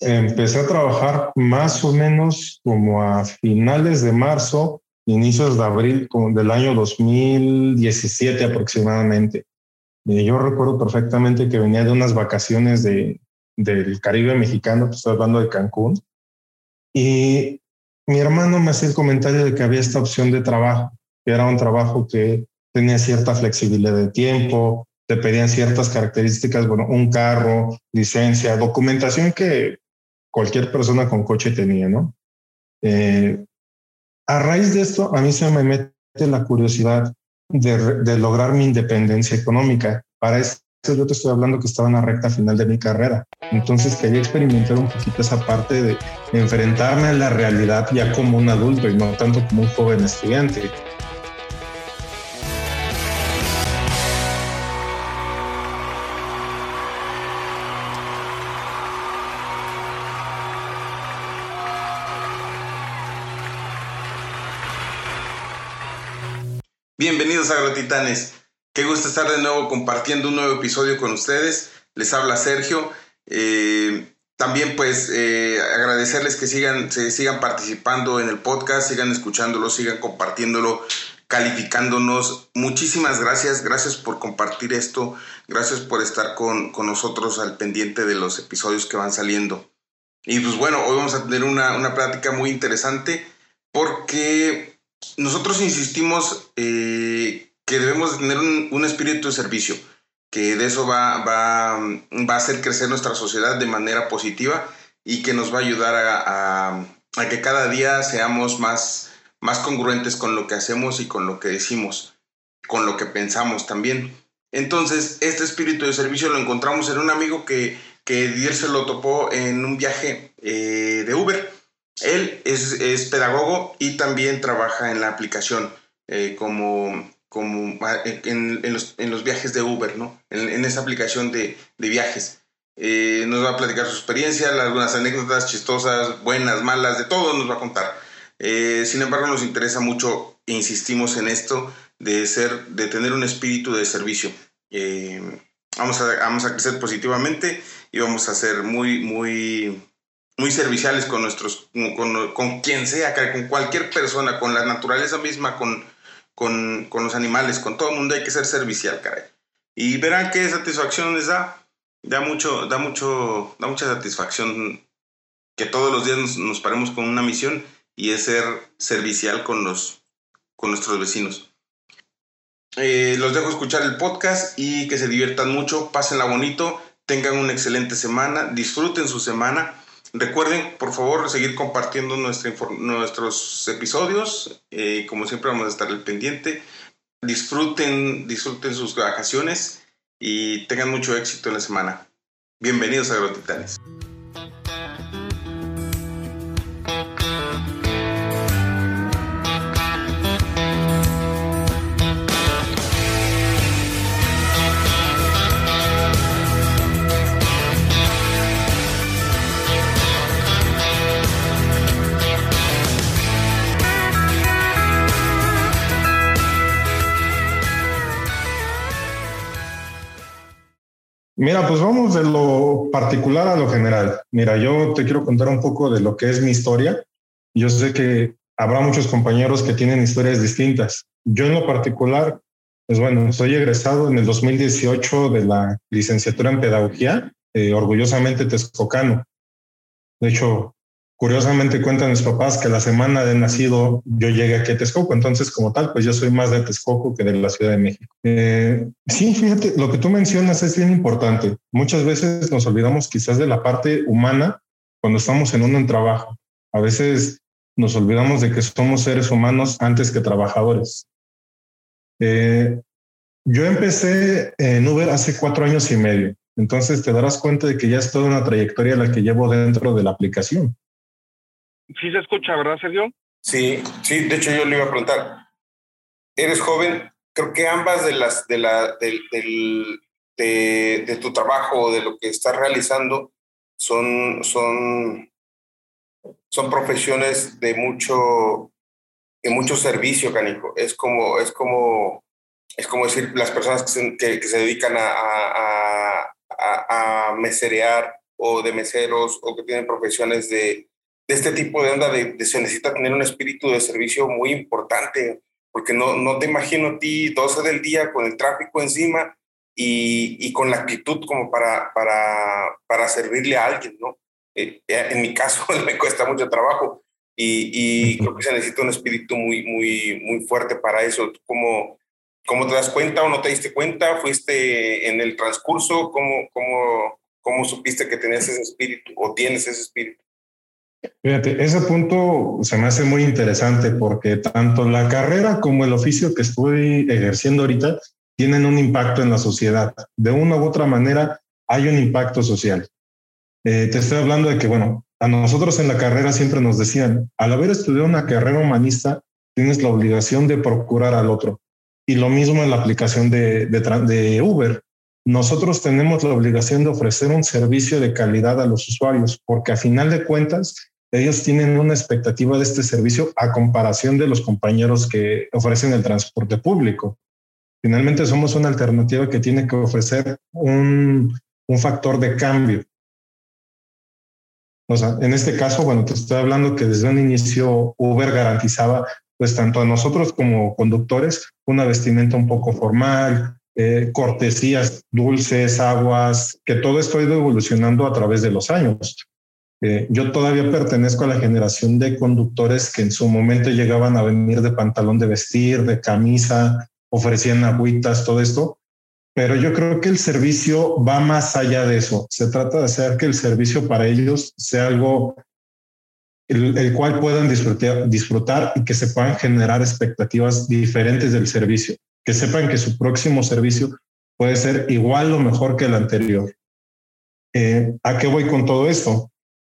empecé a trabajar más o menos como a finales de marzo, inicios de abril del año 2017 aproximadamente. Eh, yo recuerdo perfectamente que venía de unas vacaciones de, del Caribe mexicano, pues estoy hablando de Cancún, y mi hermano me hacía el comentario de que había esta opción de trabajo, que era un trabajo que tenía cierta flexibilidad de tiempo, te pedían ciertas características, bueno, un carro, licencia, documentación que cualquier persona con coche tenía, ¿no? Eh, a raíz de esto, a mí se me mete la curiosidad de, lograr mi independencia económica. Para eso yo te estoy hablando que estaba en la recta final de mi carrera. Entonces quería experimentar un poquito esa parte de enfrentarme a la realidad ya como un adulto y no tanto como un joven estudiante. Agrotitanes. Qué gusto estar de nuevo compartiendo un nuevo episodio con ustedes. Les habla Sergio. Eh, también pues eh, agradecerles que sigan, se sigan participando en el podcast, sigan escuchándolo, sigan compartiéndolo, calificándonos. Muchísimas gracias, gracias por compartir esto, gracias por estar con, con nosotros al pendiente de los episodios que van saliendo. Y pues bueno, hoy vamos a tener una, una plática muy interesante porque nosotros insistimos eh, que debemos tener un, espíritu de servicio, que de eso va, va, va, a hacer crecer nuestra sociedad de manera positiva y que nos va a ayudar a, a, que cada día seamos más, más congruentes con lo que hacemos y con lo que decimos, con lo que pensamos también. Entonces, este espíritu de servicio lo encontramos en un amigo que, que Dier se lo topó en un viaje eh, de Uber él es, pedagogo y también trabaja en la aplicación eh, como, como ah, en, los, viajes de Uber, ¿no? En, esa aplicación de, viajes. Eh, nos va a platicar su experiencia, algunas anécdotas chistosas, buenas, malas, de todo nos va a contar. Eh, sin embargo, nos interesa mucho, e insistimos en esto, de, ser, de tener un espíritu de servicio. vamos, a, vamos a crecer positivamente y vamos a ser muy, muy muy serviciales con nuestros, con, con, quien sea, con cualquier persona, con la naturaleza misma, con, con, con, los animales, con todo el mundo hay que ser servicial, caray. Y verán qué satisfacción les da. Da mucho, da mucho, da mucha satisfacción que todos los días nos, paremos con una misión y es ser servicial con los, con nuestros vecinos. Eh, los dejo escuchar el podcast y que se diviertan mucho, pásenla bonito, tengan una excelente semana, disfruten su semana Recuerden, por favor, seguir compartiendo nuestros episodios. Eh, como siempre, vamos a estar al pendiente. Disfruten, disfruten sus vacaciones y tengan mucho éxito en la semana. Bienvenidos a Agrotitanes. Mira, pues vamos de lo particular a lo general. Mira, yo te quiero contar un poco de lo que es mi historia. Yo sé que habrá muchos compañeros que tienen historias distintas. Yo en lo particular, pues bueno, soy egresado en el 2018 de la licenciatura en pedagogía, eh, orgullosamente texcocano. De hecho, Curiosamente cuentan mis papás que la semana de nacido yo llegué aquí a Texcoco, entonces como tal, pues yo soy más de Texcoco que de la Ciudad de México. Eh, sí, fíjate, lo que tú mencionas es bien importante. Muchas veces nos olvidamos quizás de la parte humana cuando estamos en un trabajo. A veces nos olvidamos de que somos seres humanos antes que trabajadores. Eh, yo empecé en Uber hace cuatro años y medio, entonces te darás cuenta de que ya es toda una trayectoria la que llevo dentro de la aplicación. Sí se escucha, ¿verdad, Sergio? Sí, sí, de hecho yo le iba a preguntar. Eres joven, creo que ambas de las de la del, de, de, tu trabajo, de lo que estás realizando, son, son, son profesiones de mucho, de mucho servicio, canijo. Es como, es como, es como decir, las personas que se, que, se dedican a, a, a, a meserear o de meseros o que tienen profesiones de, de este tipo de onda, de, se necesita tener un espíritu de servicio muy importante, porque no, no te imagino a ti 12 del día con el tráfico encima y, y con la actitud como para, para, para servirle a alguien, ¿no? Eh, en mi caso me cuesta mucho trabajo y, y, creo que se necesita un espíritu muy, muy, muy fuerte para eso. ¿Cómo, ¿Cómo te das cuenta o no te diste cuenta? ¿Fuiste en el transcurso? ¿Cómo, cómo, cómo supiste que tenías ese espíritu o tienes ese espíritu? Fíjate, ese punto se me hace muy interesante porque tanto la carrera como el oficio que estoy ejerciendo ahorita tienen un impacto en la sociedad. De una u otra manera hay un impacto social. Eh, te estoy hablando de que, bueno, a nosotros en la carrera siempre nos decían, al haber estudiado una carrera humanista, tienes la obligación de procurar al otro. Y lo mismo en la aplicación de, de, Uber. Nosotros tenemos la obligación de ofrecer un servicio de calidad a los usuarios, porque a final de cuentas, ellos tienen una expectativa de este servicio a comparación de los compañeros que ofrecen el transporte público. Finalmente somos una alternativa que tiene que ofrecer un, un factor de cambio. O sea, en este caso, bueno, te estoy hablando que desde un inicio Uber garantizaba pues tanto a nosotros como conductores, una vestimenta un poco formal, eh, cortesías, dulces, aguas, que todo esto ha ido evolucionando a través de los años. Eh, yo todavía pertenezco a la generación de conductores que en su momento llegaban a venir de pantalón de vestir, de camisa, ofrecían agüitas, todo esto. Pero yo creo que el servicio va más allá de eso. Se trata de hacer que el servicio para ellos sea algo el, cual puedan disfrutar, disfrutar y que se puedan generar expectativas diferentes del servicio, que sepan que su próximo servicio puede ser igual o mejor que el anterior. Eh, ¿A qué voy con todo esto?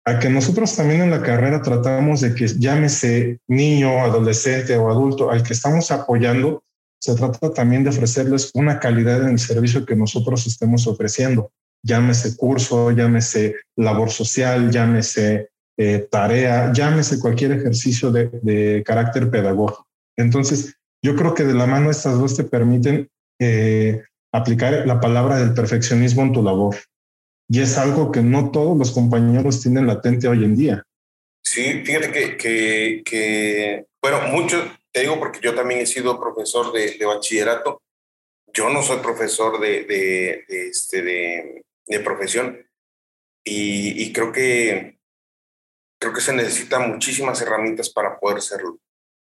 A que nosotros también en la carrera tratamos de que llámese niño, adolescente o adulto al que estamos apoyando, se trata también de ofrecerles una calidad en el servicio que nosotros estemos ofreciendo. Llámese curso, llámese labor social, llámese eh, tarea, llámese cualquier ejercicio de, carácter pedagógico. Entonces, yo creo que de la mano estas dos te permiten eh, aplicar la palabra del perfeccionismo en tu labor. Y es algo que no todos los compañeros tienen latente hoy en día. Sí, fíjate que, que, que bueno, mucho, te digo porque yo también he sido profesor de, de bachillerato. Yo no soy profesor de, de, de este, profesión. Y, y, creo que creo que se necesitan muchísimas herramientas para poder.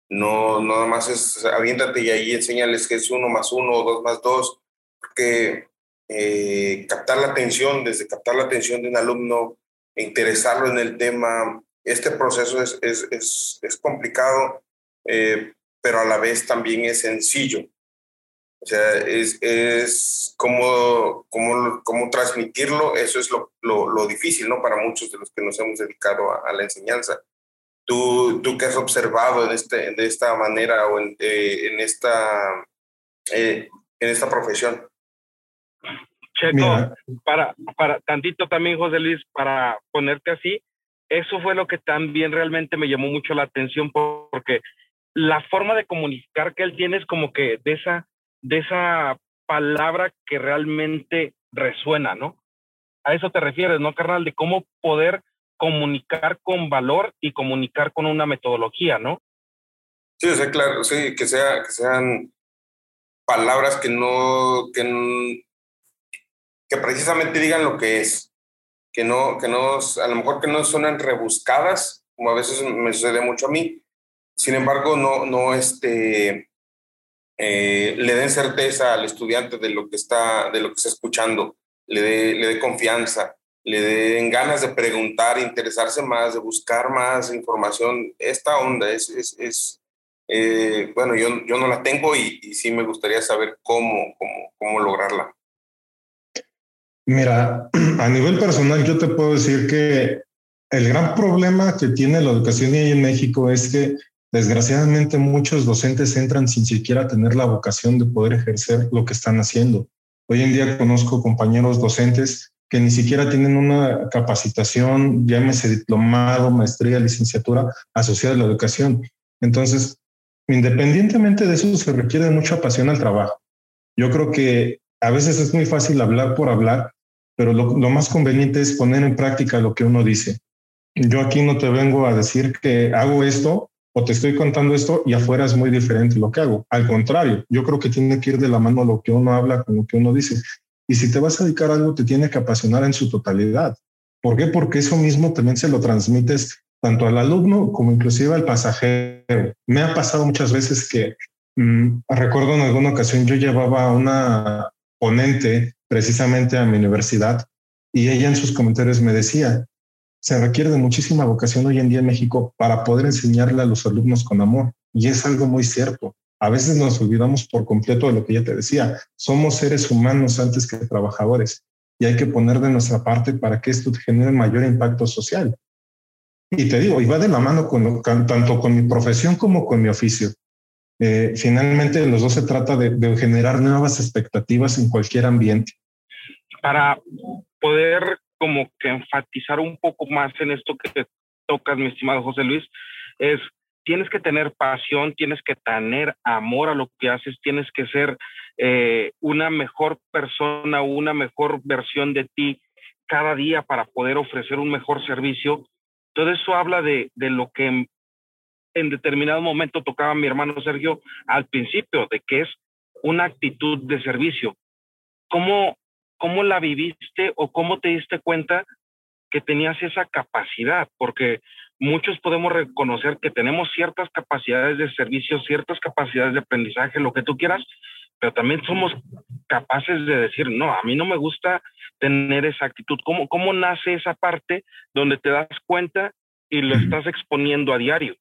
No, no nada más es aviéntate y ahí enséñales que es uno más uno o dos más dos, porque eh, captar la atención, desde captar la atención de un alumno, interesarlo en el tema, este proceso es, es, es, es complicado, eh, pero a la vez también es sencillo. O sea, es, es cómo, cómo, cómo transmitirlo, eso es lo, lo, difícil, ¿no? Para muchos de los que nos hemos dedicado a, la enseñanza. ¿Tú, ¿Tú qué has observado en este, de esta manera o en, eh, en esta, en esta profesión? Checo, para, para tantito también, José Luis, para ponerte así, eso fue lo que también realmente me llamó mucho la atención porque la forma de comunicar que él tiene es como que de esa de esa palabra que realmente resuena, ¿no? A eso te refieres, ¿no, carnal? De cómo poder comunicar con valor y comunicar con una metodología, ¿no? Sí, o claro, sí, que, sea, que sean palabras que no, que, que precisamente digan lo que es, que no, que no, a lo mejor que no suenan rebuscadas, como a veces me sucede mucho a mí, sin embargo, no, no, este, eh, le den certeza al estudiante de lo que está, de lo que está escuchando, le dé, le dé confianza, le den ganas de preguntar, interesarse más, de buscar más información. Esta onda es, es, eh, bueno, yo, yo no la tengo y, y, sí me gustaría saber cómo, cómo, cómo lograrla. Mira, a nivel personal yo te puedo decir que el gran problema que tiene la educación en México es que Desgraciadamente muchos docentes entran sin siquiera tener la vocación de poder ejercer lo que están haciendo. Hoy en día conozco compañeros docentes que ni siquiera tienen una capacitación, llámese diplomado, maestría, licenciatura asociada a la educación. Entonces, independientemente de eso, se requiere mucha pasión al trabajo. Yo creo que a veces es muy fácil hablar por hablar, pero lo, más conveniente es poner en práctica lo que uno dice. Yo aquí no te vengo a decir que hago esto o te estoy contando esto y afuera es muy diferente lo que hago. Al contrario, yo creo que tiene que ir de la mano lo que uno habla con lo que uno dice. Y si te vas a dedicar a algo, te tiene que apasionar en su totalidad. ¿Por qué? Porque eso mismo también se lo transmites tanto al alumno como inclusive al pasajero. Me ha pasado muchas veces que mm, recuerdo en alguna ocasión yo llevaba a una ponente precisamente a mi universidad y ella en sus comentarios me decía, se requiere de muchísima vocación hoy en día en México para poder enseñarle a los alumnos con amor. Y es algo muy cierto. A veces nos olvidamos por completo de lo que ya te decía. Somos seres humanos antes que trabajadores y hay que poner de nuestra parte para que esto genere mayor impacto social. Y te digo, y va de la mano tanto con mi profesión como con mi oficio. Eh, finalmente, los dos se trata de generar nuevas expectativas en cualquier ambiente. Para poder como que enfatizar un poco más en esto que tocas, mi estimado José Luis, es tienes que tener pasión, tienes que tener amor a lo que haces, tienes que ser eh, una mejor persona, una mejor versión de ti cada día para poder ofrecer un mejor servicio. Todo eso habla de, de lo que en, en, determinado momento tocaba mi hermano Sergio al principio, de que es una actitud de servicio. ¿Cómo, ¿Cómo la viviste o cómo te diste cuenta que tenías esa capacidad? Porque muchos podemos reconocer que tenemos ciertas capacidades de servicio, ciertas capacidades de aprendizaje, lo que tú quieras, pero también somos capaces de decir, no, a mí no me gusta tener esa actitud. ¿Cómo, cómo nace esa parte donde te das cuenta y lo estás exponiendo a diario?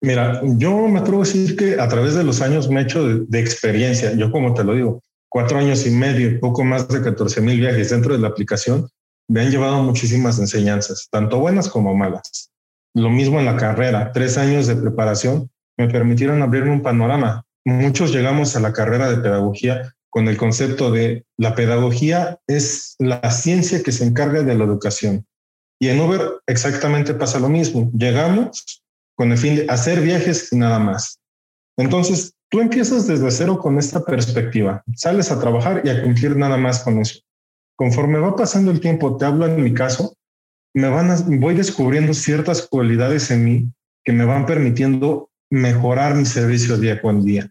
Mira, yo me atrevo a decir que a través de los años me he hecho de, de experiencia. Yo como te lo digo, cuatro años y medio, poco más de 14 mil viajes dentro de la aplicación, me han llevado muchísimas enseñanzas, tanto buenas como malas. Lo mismo en la carrera, tres años de preparación me permitieron abrirme un panorama. Muchos llegamos a la carrera de pedagogía con el concepto de la pedagogía es la ciencia que se encarga de la educación. Y en Uber exactamente pasa lo mismo. Llegamos con el fin de hacer viajes y nada más. Entonces, tú empiezas desde cero con esta perspectiva. Sales a trabajar y a cumplir nada más con eso. Conforme va pasando el tiempo, te hablo en mi caso, me van voy descubriendo ciertas cualidades en mí que me van permitiendo mejorar mi servicio día con día.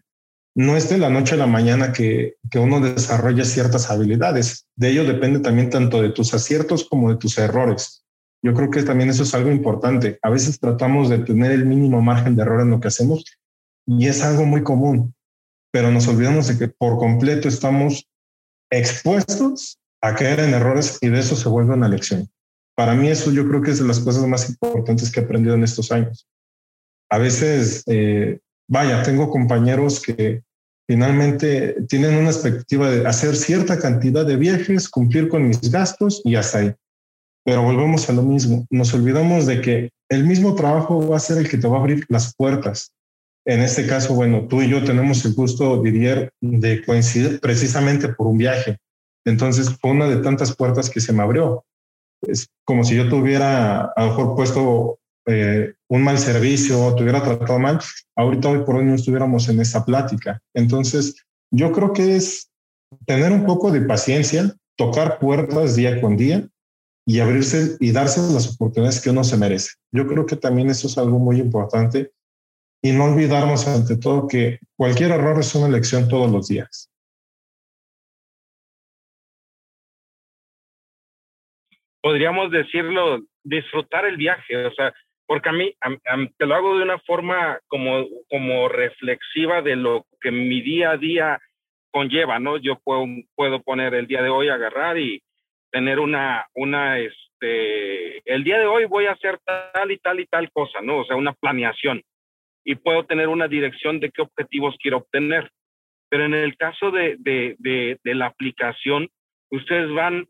No es de la noche a la mañana que, que uno desarrolla ciertas habilidades. De ello depende también tanto de tus aciertos como de tus errores. Yo creo que también eso es algo importante. A veces tratamos de tener el mínimo margen de error en lo que hacemos y es algo muy común, pero nos olvidamos de que por completo estamos expuestos a caer en errores y de eso se vuelve una lección. Para mí eso yo creo que es de las cosas más importantes que he aprendido en estos años. A veces, eh, vaya, tengo compañeros que finalmente tienen una expectativa de hacer cierta cantidad de viajes, cumplir con mis gastos y hasta ahí. Pero volvemos a lo mismo. Nos olvidamos de que el mismo trabajo va a ser el que te va a abrir las puertas en este caso, bueno, tú y yo tenemos el gusto, diría, de coincidir precisamente por un viaje. Entonces fue una de tantas puertas que se me abrió. Es como si yo tuviera a lo mejor puesto eh, un mal servicio o te hubiera tratado mal, ahorita hoy por hoy no estuviéramos en esa plática. Entonces, yo creo que es tener un poco de paciencia, tocar puertas día con día y abrirse y darse las oportunidades que uno se merece. Yo creo que también eso es algo muy importante y no olvidarnos ante todo que cualquier error es una elección todos los días. Podríamos decirlo, disfrutar el viaje, o sea, porque a mí, te lo hago de una forma como, como reflexiva de lo que mi día a día conlleva, ¿no? Yo puedo, puedo poner el día de hoy, agarrar y tener una, una, este, el día de hoy voy a hacer tal y tal y tal cosa, ¿no? O sea, una planeación y puedo tener una dirección de qué objetivos quiero obtener. Pero en el caso de, de, de, la aplicación, ustedes van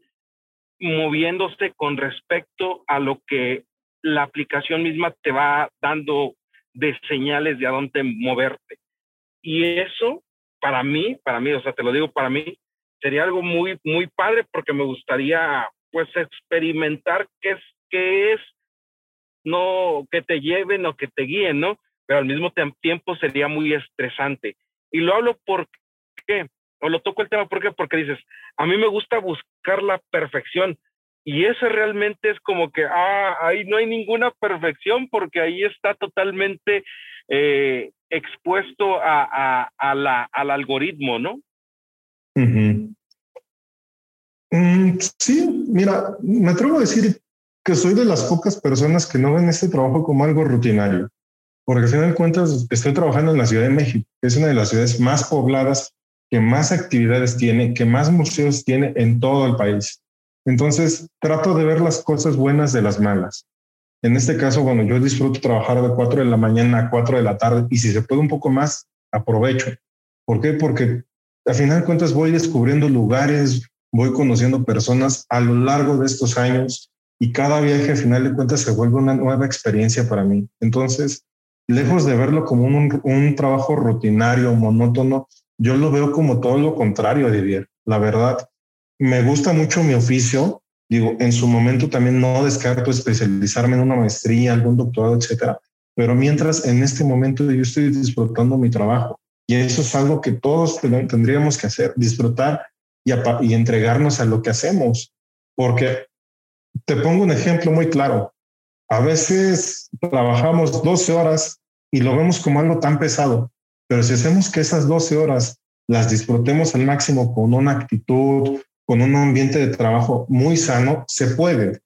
moviéndose con respecto a lo que la aplicación misma te va dando de señales de a dónde moverte. Y eso, para mí, para mí, o sea, te lo digo para mí, sería algo muy, muy padre porque me gustaría, pues, experimentar qué es, qué es, no que te lleven o que te guíen, ¿no? Pero al mismo tiempo sería muy estresante. Y lo hablo porque o lo toco el tema porque porque dices, a mí me gusta buscar la perfección y eso realmente es como que, ah, ahí no hay ninguna perfección porque ahí está totalmente eh, expuesto a, al algoritmo, ¿no? Mm, sí, mira, me atrevo a decir que soy de las pocas personas que no ven este trabajo como algo rutinario, porque al final de cuentas estoy trabajando en la Ciudad de México, que es una de las ciudades más pobladas, que más actividades tiene, que más museos tiene en todo el país. Entonces, trato de ver las cosas buenas de las malas. En este caso, bueno, yo disfruto trabajar de 4 de la mañana a 4 de la tarde y si se puede un poco más, aprovecho. ¿Por qué? Porque al final de cuentas voy descubriendo lugares, voy conociendo personas a lo largo de estos años y cada viaje al final de cuentas se vuelve una nueva experiencia para mí. Entonces, lejos de verlo como un, trabajo rutinario, monótono, yo lo veo como todo lo contrario, Didier. La verdad, me gusta mucho mi oficio, Digo, en su momento también no descarto especializarme en una maestría, algún doctorado, etcétera. Pero mientras en este momento yo estoy disfrutando mi trabajo y eso es algo que todos tendríamos que hacer, disfrutar y, y entregarnos a lo que hacemos. Porque te pongo un ejemplo muy claro. A veces trabajamos 12 horas y lo vemos como algo tan pesado, pero si hacemos que esas 12 horas las disfrutemos al máximo con una actitud, con un ambiente de trabajo muy sano, se puede.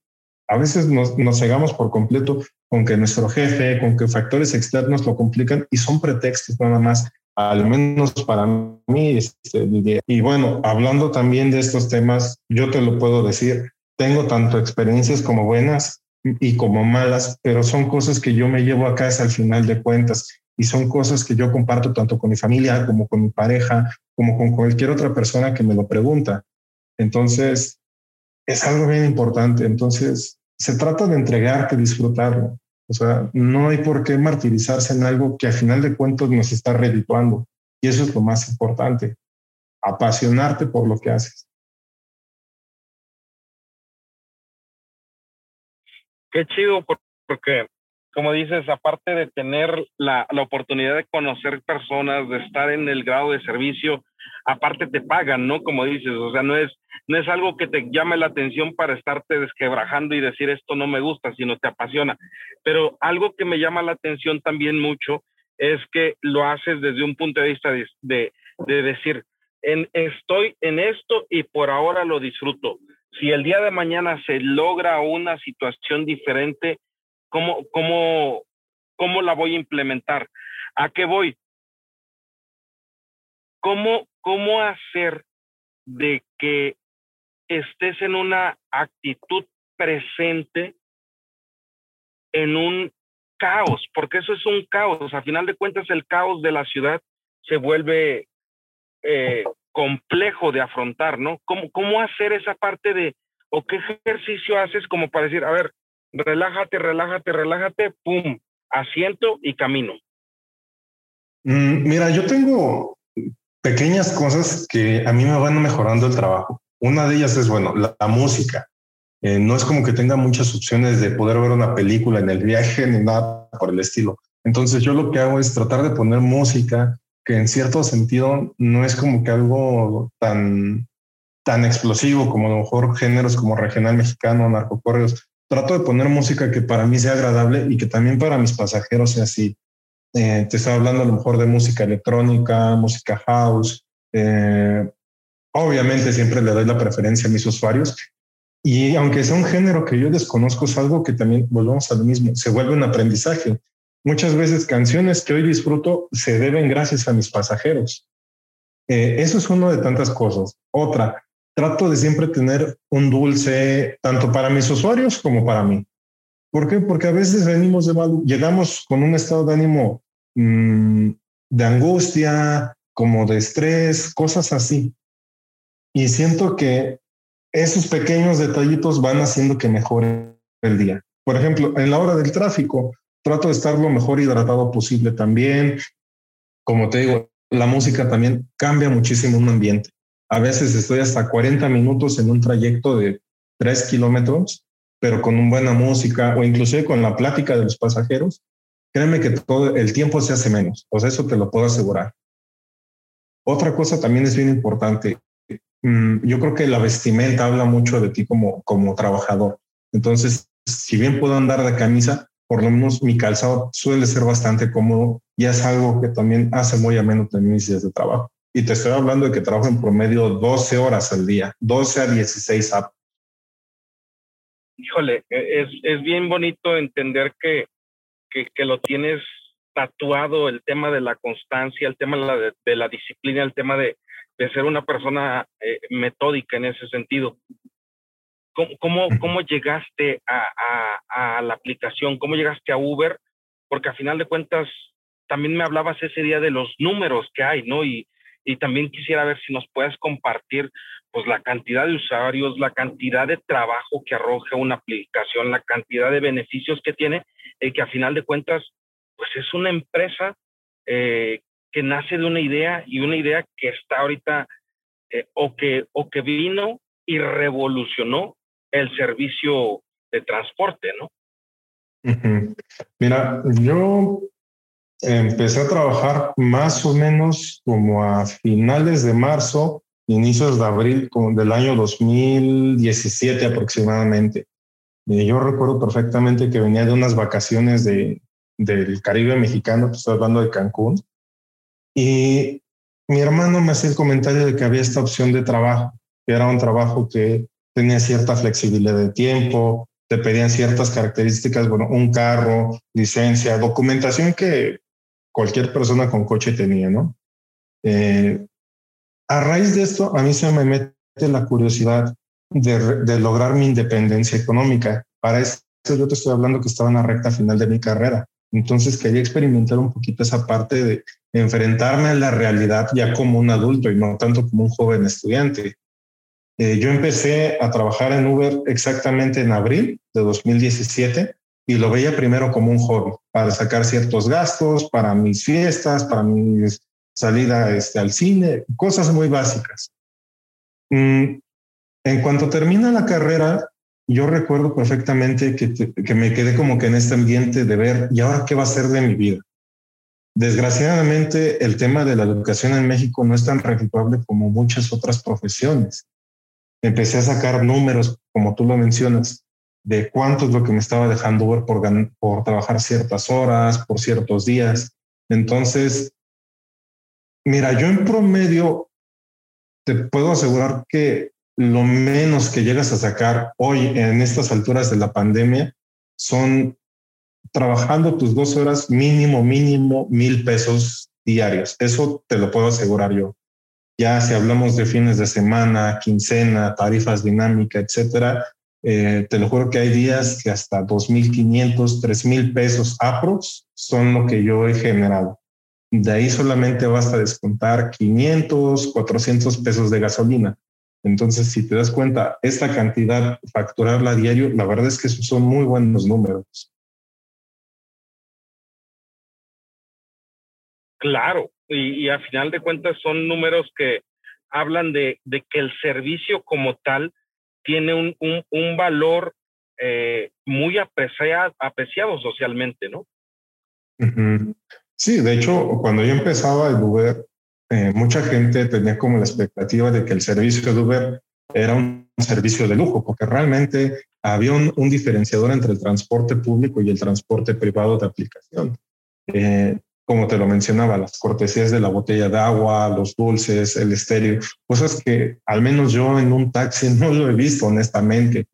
A veces nos, nos cegamos por completo con que nuestro jefe, con que factores externos lo complican y son pretextos nada más, al menos para mí. Este, y bueno, hablando también de estos temas, yo te lo puedo decir, tengo tanto experiencias como buenas y como malas, pero son cosas que yo me llevo a casa al final de cuentas y son cosas que yo comparto tanto con mi familia como con mi pareja, como con cualquier otra persona que me lo pregunta. Entonces, es algo bien importante. Entonces, se trata de entregarte, disfrutarlo. O sea, no hay por qué martirizarse en algo que al final de cuentas nos está redituando. Y eso es lo más importante, apasionarte por lo que haces. Qué chido, porque como dices, aparte de tener la, la, oportunidad de conocer personas, de estar en el grado de servicio, aparte te pagan, ¿no? Como dices, o sea, no es, no es algo que te llame la atención para estarte desquebrajando y decir esto no me gusta, sino te apasiona. Pero algo que me llama la atención también mucho es que lo haces desde un punto de vista de, de, de decir, en, estoy en esto y por ahora lo disfruto. Si el día de mañana se logra una situación diferente, ¿Cómo, cómo, cómo la voy a implementar? ¿A qué voy? ¿Cómo, cómo hacer de que estés en una actitud presente en un caos, porque eso es un caos. A final de cuentas, el caos de la ciudad se vuelve eh, complejo de afrontar, ¿no? ¿Cómo, ¿Cómo hacer esa parte de, o qué ejercicio haces como para decir, a ver, relájate, relájate, relájate, pum, asiento y camino. Mm, mira, yo tengo pequeñas cosas que a mí me van mejorando el trabajo. Una de ellas es, bueno, la, música. Eh, no es como que tenga muchas opciones de poder ver una película en el viaje ni nada por el estilo. Entonces yo lo que hago es tratar de poner música que en cierto sentido no es como que algo tan, tan explosivo como a lo mejor géneros como regional mexicano, narcocorrios, trato de poner música que para mí sea agradable y que también para mis pasajeros sea así. Eh, te estaba hablando a lo mejor de música electrónica, música house. Eh, obviamente siempre le doy la preferencia a mis usuarios. Y aunque sea un género que yo desconozco, es algo que también volvemos a lo mismo, se vuelve un aprendizaje. Muchas veces canciones que hoy disfruto se deben gracias a mis pasajeros. Eh, eso es uno de tantas cosas. Otra, trato de siempre tener un dulce tanto para mis usuarios como para mí. ¿Por qué? Porque a veces venimos de mal, llegamos con un estado de ánimo mm, de angustia, como de estrés, cosas así. Y siento que esos pequeños detallitos van haciendo que mejore el día. Por ejemplo, en la hora del tráfico, trato de estar lo mejor hidratado posible también. Como te digo, la música también cambia muchísimo un ambiente. A veces estoy hasta 40 minutos en un trayecto de 3 kilómetros, pero con una buena música o inclusive con la plática de los pasajeros, créeme que todo el tiempo se hace menos. O sea, eso te lo puedo asegurar. Otra cosa también es bien importante. Mm, yo creo que la vestimenta habla mucho de ti como, como trabajador. Entonces, si bien puedo andar de camisa, por lo menos mi calzado suele ser bastante cómodo y es algo que también hace muy ameno también mis días de trabajo. Y te estoy hablando de que trabajo en promedio 12 horas al día, 12 a 16 apps. Híjole, e, es, es bien bonito entender que, que, que, lo tienes tatuado, el tema de la constancia, el tema de la, de la disciplina, el tema de, de ser una persona eh, metódica en ese sentido. ¿Cómo, cómo, cómo llegaste a, a, a, la aplicación? ¿Cómo llegaste a Uber? Porque a final de cuentas, también me hablabas ese día de los números que hay, ¿no? Y, y también quisiera ver si nos puedes compartir pues la cantidad de usuarios, la cantidad de trabajo que arroja una aplicación, la cantidad de beneficios que tiene, y que a final de cuentas pues es una empresa eh, que nace de una idea y una idea que está ahorita eh, o, que, o que vino y revolucionó el servicio de transporte, ¿no? Mira, yo empecé a trabajar más o menos como a finales de marzo, inicios de abril del año 2017 aproximadamente. Yo recuerdo perfectamente que venía de unas vacaciones de, del Caribe mexicano, estoy hablando de Cancún, y mi hermano me hacía el comentario de que había esta opción de trabajo, que era un trabajo que tenía cierta flexibilidad de tiempo, te pedían ciertas características, bueno, un carro, licencia, documentación que cualquier persona con coche tenía, ¿no? Eh, a raíz de esto, a mí se me mete la curiosidad de, de lograr mi independencia económica. Para eso yo te estoy hablando que estaba en la recta final de mi carrera. Entonces quería experimentar un poquito esa parte de enfrentarme a la realidad ya como un adulto y no tanto como un joven estudiante. Eh, yo empecé a trabajar en Uber exactamente en abril de 2017 y lo veía primero como un hobby para sacar ciertos gastos, para mis fiestas, para mi salida este, al cine, cosas muy básicas. Mm, en cuanto termina la carrera, yo recuerdo perfectamente que, que me quedé como que en este ambiente de ver, ¿y ahora qué va a ser de mi vida? Desgraciadamente, el tema de la educación en México no es tan redituable como muchas otras profesiones. Empecé a sacar números, como tú lo mencionas, de cuánto es lo que me estaba dejando ver por, por trabajar ciertas horas, por ciertos días. Entonces, mira, yo en promedio te puedo asegurar que lo menos que llegas a sacar hoy en estas alturas de la pandemia son trabajando tus dos horas mínimo, mínimo mil pesos diarios. Eso te lo puedo asegurar yo. Ya si hablamos de fines de semana, quincena, tarifas dinámicas, etcétera, eh, te lo juro que hay días que hasta 2.500, 3.000 pesos aprox son lo que yo he generado. De ahí solamente basta descontar 500, 400 pesos de gasolina. Entonces, si te das cuenta, esta cantidad, facturarla a diario, la verdad es que son muy buenos números. Claro, y, y, a final de cuentas son números que hablan de, de que el servicio como tal tiene un, un, un valor eh, muy apreciado, apreciado socialmente, ¿no? Sí, de hecho, cuando yo empezaba el Uber, eh, mucha gente tenía como la expectativa de que el servicio de Uber era un servicio de lujo, porque realmente había un, un diferenciador entre el transporte público y el transporte privado de aplicación. Eh, como te lo mencionaba, las cortesías de la botella de agua, los dulces, el estéreo, cosas que al menos yo en un taxi no lo he visto honestamente.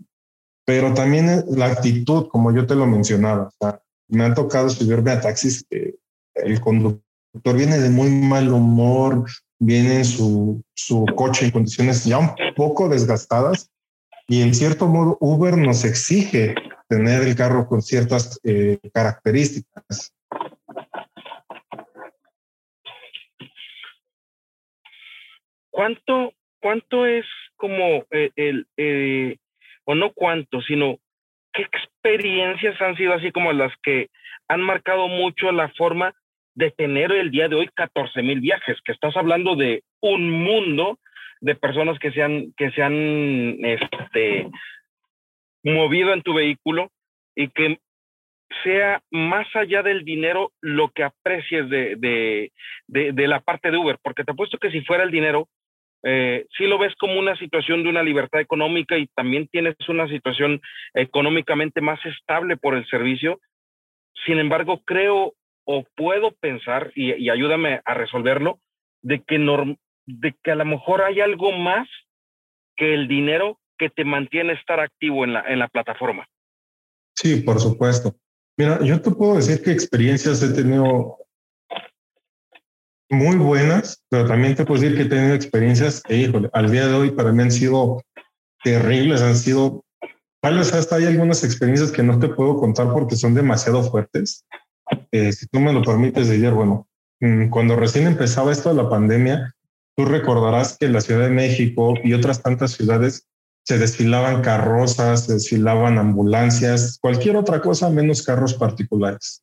Pero también la actitud, como yo te lo mencionaba, o sea, me ha tocado subirme a taxis que el conductor viene de muy mal humor, viene en su, su coche en condiciones ya un poco desgastadas y en cierto modo Uber nos exige tener el carro con ciertas eh, características. ¿Cuánto, cuánto es como eh, el, eh, o no cuánto, sino qué experiencias han sido así como las que han marcado mucho la forma de tener el día de hoy 14 mil viajes, que estás hablando de un mundo de personas que se han, que se han este, movido en tu vehículo y que sea más allá del dinero lo que aprecies de, de, de, la parte de Uber, porque te apuesto que si fuera el dinero, eh, sí lo ves como una situación de una libertad económica y también tienes una situación económicamente más estable por el servicio. Sin embargo, creo o puedo pensar, y, ayúdame a resolverlo, de que, de que a lo mejor hay algo más que el dinero que te mantiene estar activo en la, en la plataforma. Sí, por supuesto. Mira, yo te puedo decir que experiencias he tenido muy buenas, pero también te puedo decir que he tenido experiencias que, híjole, al día de hoy para mí han sido terribles, han sido, tal vez hasta hay algunas experiencias que no te puedo contar porque son demasiado fuertes. Eh, si tú me lo permites, ayer, bueno, mm, cuando recién empezaba esto de la pandemia, tú recordarás que la Ciudad de México y otras tantas ciudades se desfilaban carrozas, se desfilaban ambulancias, cualquier otra cosa menos carros particulares.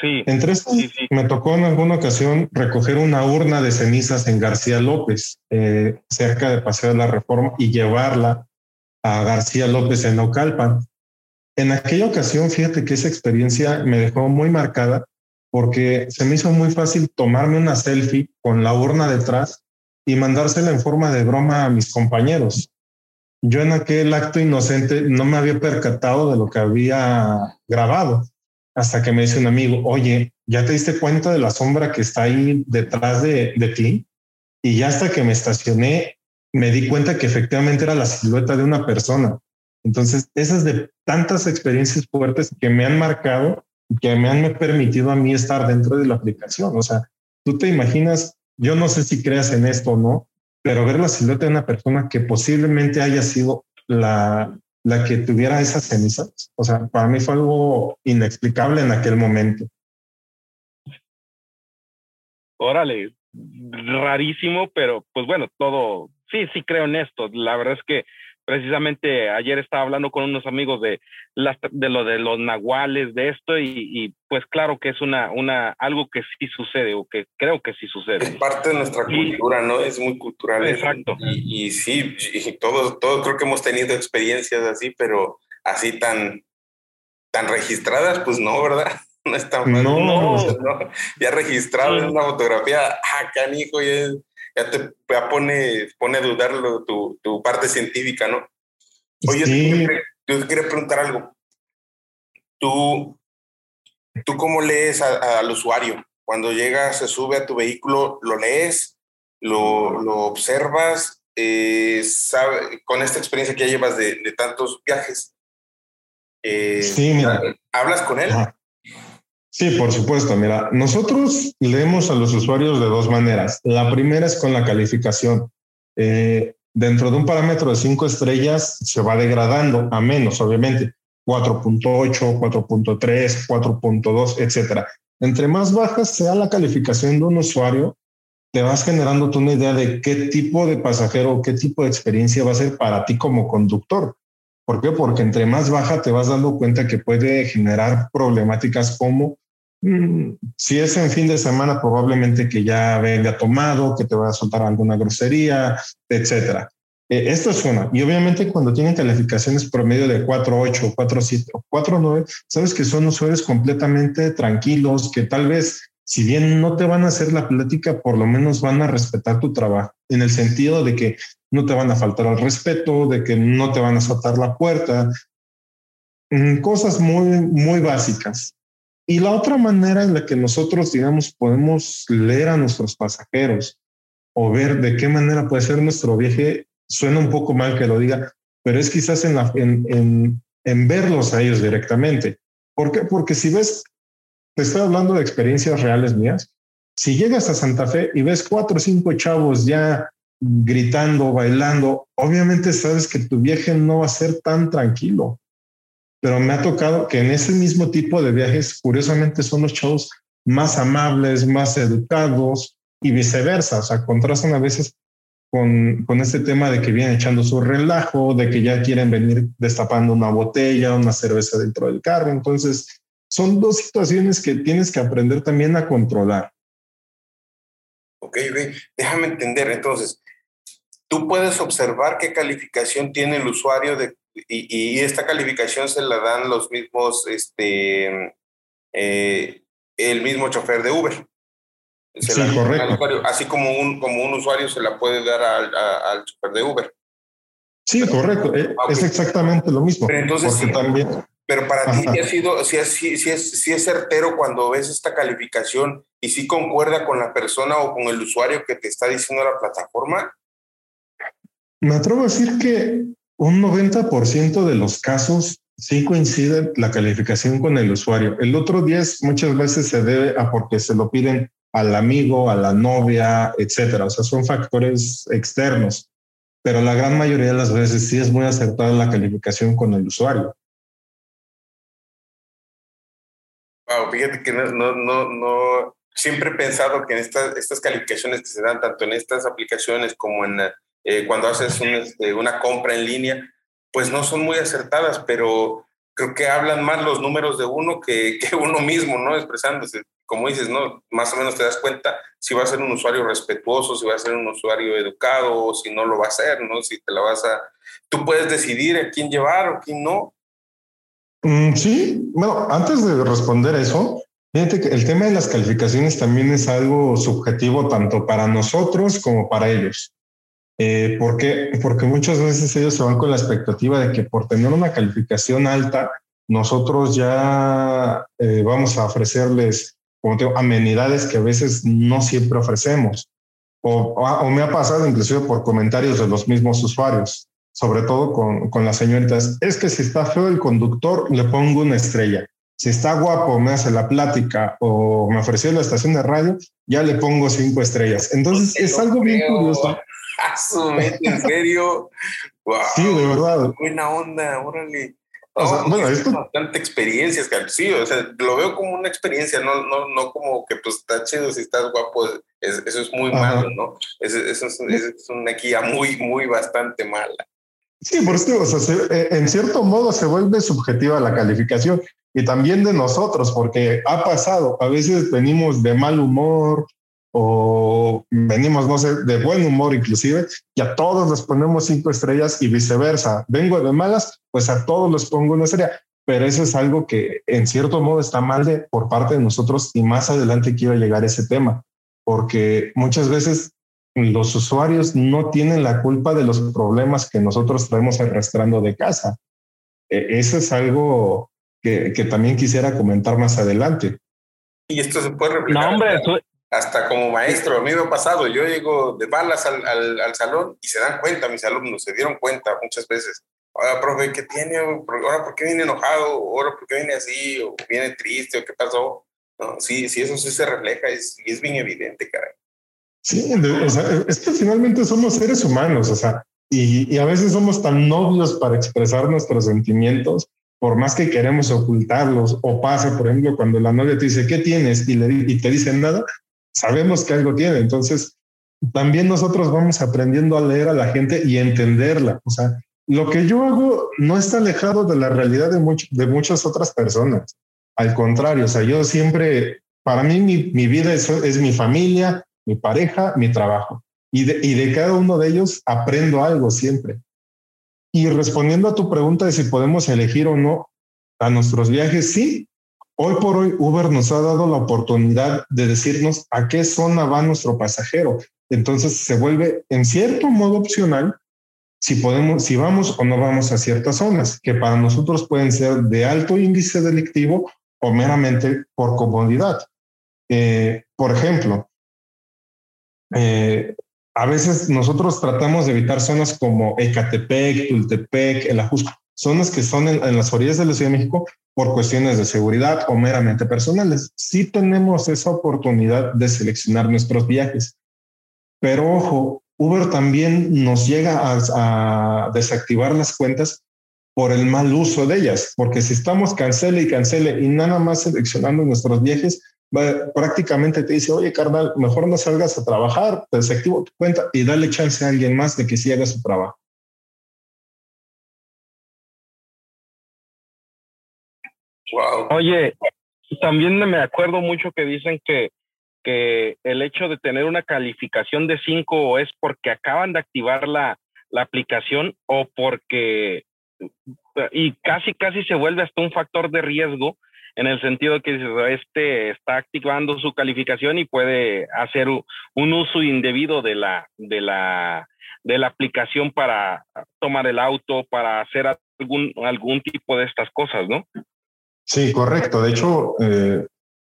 Sí. Entre estos, me tocó en alguna ocasión recoger una urna de cenizas en García López, eh, cerca de Paseo de la Reforma, y llevarla a García López en Ocalpan. En aquella ocasión, fíjate que esa experiencia me dejó muy marcada porque se me hizo muy fácil tomarme una selfie con la urna detrás y mandársela en forma de broma a mis compañeros. Yo en aquel acto inocente no me había percatado de lo que había grabado hasta que me dice un amigo, oye, ¿ya te diste cuenta de la sombra que está ahí detrás de, de ti? Y ya hasta que me estacioné, me di cuenta que efectivamente era la silueta de una persona. Entonces, esas de tantas experiencias fuertes que me han marcado y que me han permitido a mí estar dentro de la aplicación. O sea, tú te imaginas, yo no sé si creas en esto o no, pero ver la silueta de una persona que posiblemente haya sido la, la que tuviera esas cenizas, o sea, para mí fue algo inexplicable en aquel momento. Órale, rarísimo, pero pues bueno, todo, sí, sí creo en esto. La verdad es que precisamente ayer estaba hablando con unos amigos de, las, de lo de los nahuales, de esto, y, pues claro que es una, una, algo que sí sucede, o que creo que sí sucede. Es parte de nuestra cultura, ¿no? Es muy cultural. Exacto. Y, y sí, y todos, todos creo que hemos tenido experiencias así, pero así tan, tan registradas, pues no, ¿verdad? No está mal. No, no, ya registrado en una fotografía, ah, canijo, ya ya te pone, pone a dudar tu, tu, parte científica, ¿no? Oye, yo te quería preguntar algo. ¿Tú, tú cómo lees al usuario? Cuando llega, se sube a tu vehículo, ¿lo lees? ¿Lo, lo observas? Eh, sabe, con esta experiencia que ya llevas de, de tantos viajes, eh, sí, mira. ¿hablas con él? Sí, por supuesto. Mira, nosotros leemos a los usuarios de dos maneras. La primera es con la calificación. Eh, dentro de un parámetro de cinco estrellas se va degradando a menos, obviamente. 4.8, 4.3, 4.2, etcétera. Entre más baja sea la calificación de un usuario, te vas generando tú una idea de qué tipo de pasajero, qué tipo de experiencia va a ser para ti como conductor. ¿Por qué? Porque entre más baja te vas dando cuenta que puede generar problemáticas como si es en fin de semana, probablemente que ya venga tomado, que te va a soltar alguna grosería, etcétera. Eh, esto es una. Y obviamente cuando tienen calificaciones promedio de 4.8, 4.7 o 4.9, sabes que son usuarios completamente tranquilos, que tal vez, si bien no te van a hacer la plática, por lo menos van a respetar tu trabajo, en el sentido de que no te van a faltar al respeto, de que no te van a soltar la puerta, mm, cosas muy, muy básicas. Y la otra manera en la que nosotros, digamos, podemos leer a nuestros pasajeros o ver de qué manera puede ser nuestro viaje, suena un poco mal que lo diga, pero es quizás en, en, en verlos a ellos directamente. ¿Por qué? Porque si ves, te estoy hablando de experiencias reales mías, si llegas a Santa Fe y ves cuatro o cinco chavos ya gritando, bailando, obviamente sabes que tu viaje no va a ser tan tranquilo. Pero me ha tocado que en ese mismo tipo de viajes, curiosamente, son los chavos más amables, más educados y viceversa. O sea, contrastan a veces con, con este tema de que vienen echando su relajo, de que ya quieren venir destapando una botella, una cerveza dentro del carro. Entonces, son dos situaciones que tienes que aprender también a controlar. Ok, déjame entender. Entonces, tú puedes observar qué calificación tiene el usuario de, y, esta calificación se la dan los mismos, este, eh, el mismo chofer de Uber. sí, correcto. así como un, como un usuario se la puede dar al, al chofer de Uber. Sí, correcto. Eh, es exactamente lo mismo. Pero entonces, también. Pero para ti ha sido, si es, si, es, si es certero cuando ves esta calificación y si concuerda con la persona o con el usuario que te está diciendo la plataforma. Me atrevo a decir que un 90% de los casos sí coincide la calificación con el usuario. El otro 10 muchas veces se debe a porque se lo piden al amigo, a la novia, etcétera. O sea, son factores externos, pero la gran mayoría de las veces sí es muy acertada la calificación con el usuario. Wow, fíjate que no, no, no, no, siempre he pensado que en estas, estas calificaciones que se dan tanto en estas aplicaciones como en eh, cuando haces este, una compra en línea, pues no son muy acertadas, pero creo que hablan más los números de uno que, que uno mismo, ¿no? Expresándose. Como dices, ¿no? Más o menos te das cuenta si va a ser un usuario respetuoso, si va a ser un usuario educado o si no lo va a hacer, ¿no? Si te la vas a... Tú puedes decidir a quién llevar o quién no. Mm, sí, bueno, antes de responder eso, fíjate que el tema de las calificaciones también es algo subjetivo tanto para nosotros como para ellos. Eh, ¿Por qué? Porque muchas veces ellos se van con la expectativa de que por tener una calificación alta, nosotros ya eh, vamos a ofrecerles, como tengo, amenidades que a veces no siempre ofrecemos. O, o, me ha pasado inclusive por comentarios de los mismos usuarios, sobre todo con, con las señoritas, es que si está feo el conductor, le pongo una estrella. Si está guapo, me hace la plática o me ofreció la estación de radio, ya le pongo cinco estrellas. Entonces es algo bien curioso ¿En serio? sí, de verdad. Buena onda, órale. bueno, esto... bastante experiencias, sí, o sea, lo veo como una experiencia, no, no, no como que pues está chido si estás guapo, eso es muy malo, ¿no? Eso, es, es, una guía muy, muy bastante mala. Sí, por eso, o sea, eh, en cierto modo se vuelve subjetiva la calificación y también de nosotros, porque ha pasado, a veces venimos de mal humor, o venimos, no sé, de buen humor inclusive, y a todos les ponemos cinco estrellas y viceversa. Vengo de malas, pues a todos les pongo una estrella. Pero eso es algo que en cierto modo está mal de, por parte de nosotros y más adelante quiero llegar a ese tema, porque muchas veces los usuarios no tienen la culpa de los problemas que nosotros traemos arrastrando de casa. E, eso es algo que, que, también quisiera comentar más adelante. Y esto se puede reflejar. No, hombre, hasta como maestro, a mí me ha pasado, yo llego de balas al, al, salón y se dan cuenta, mis alumnos se dieron cuenta muchas veces. Ahora, profe, ¿qué tiene? Ahora, ¿por qué viene enojado? Ahora, ¿por qué viene así? ¿O viene triste? ¿O qué pasó? No, sí, sí, eso sí se refleja y es, es bien evidente, caray. Sí, o sea, es que finalmente somos seres humanos, o sea, y, y, a veces somos tan novios para expresar nuestros sentimientos, por más que queremos ocultarlos, o pasa, por ejemplo, cuando la novia te dice, ¿qué tienes? Y, le, y te dicen nada, sabemos que algo tiene. Entonces, también nosotros vamos aprendiendo a leer a la gente y entenderla. O sea, lo que yo hago no está alejado de la realidad de, de muchas otras personas. Al contrario, o sea, yo siempre, para mí mi, vida es, es, mi familia, mi pareja, mi trabajo. Y de, y de cada uno de ellos aprendo algo siempre. Y respondiendo a tu pregunta de si podemos elegir o no a nuestros viajes, sí, Hoy por hoy Uber nos ha dado la oportunidad de decirnos a qué zona va nuestro pasajero. Entonces se vuelve en cierto modo opcional si podemos, si vamos o no vamos a ciertas zonas, que para nosotros pueden ser de alto índice delictivo o meramente por comodidad. Eh, por ejemplo, eh, a veces nosotros tratamos de evitar zonas como Ecatepec, Tultepec, El Ajusco, zonas que son en, las orillas de la Ciudad de México por cuestiones de seguridad o meramente personales. Sí tenemos esa oportunidad de seleccionar nuestros viajes, pero ojo, Uber también nos llega a, desactivar las cuentas por el mal uso de ellas, porque si estamos cancele y cancele y nada más seleccionando nuestros viajes, prácticamente te dice, oye, carnal, mejor no salgas a trabajar, desactivo tu cuenta y dale chance a alguien más de que sí haga su trabajo. Oye, también me acuerdo mucho que dicen que, que el hecho de tener una calificación de 5 es porque acaban de activar la, la aplicación o porque y casi, casi se vuelve hasta un factor de riesgo en el sentido que este está activando su calificación y puede hacer un uso indebido de la, de la, de la aplicación para tomar el auto, para hacer algún, algún tipo de estas cosas, ¿no? Sí, correcto. De hecho, eh,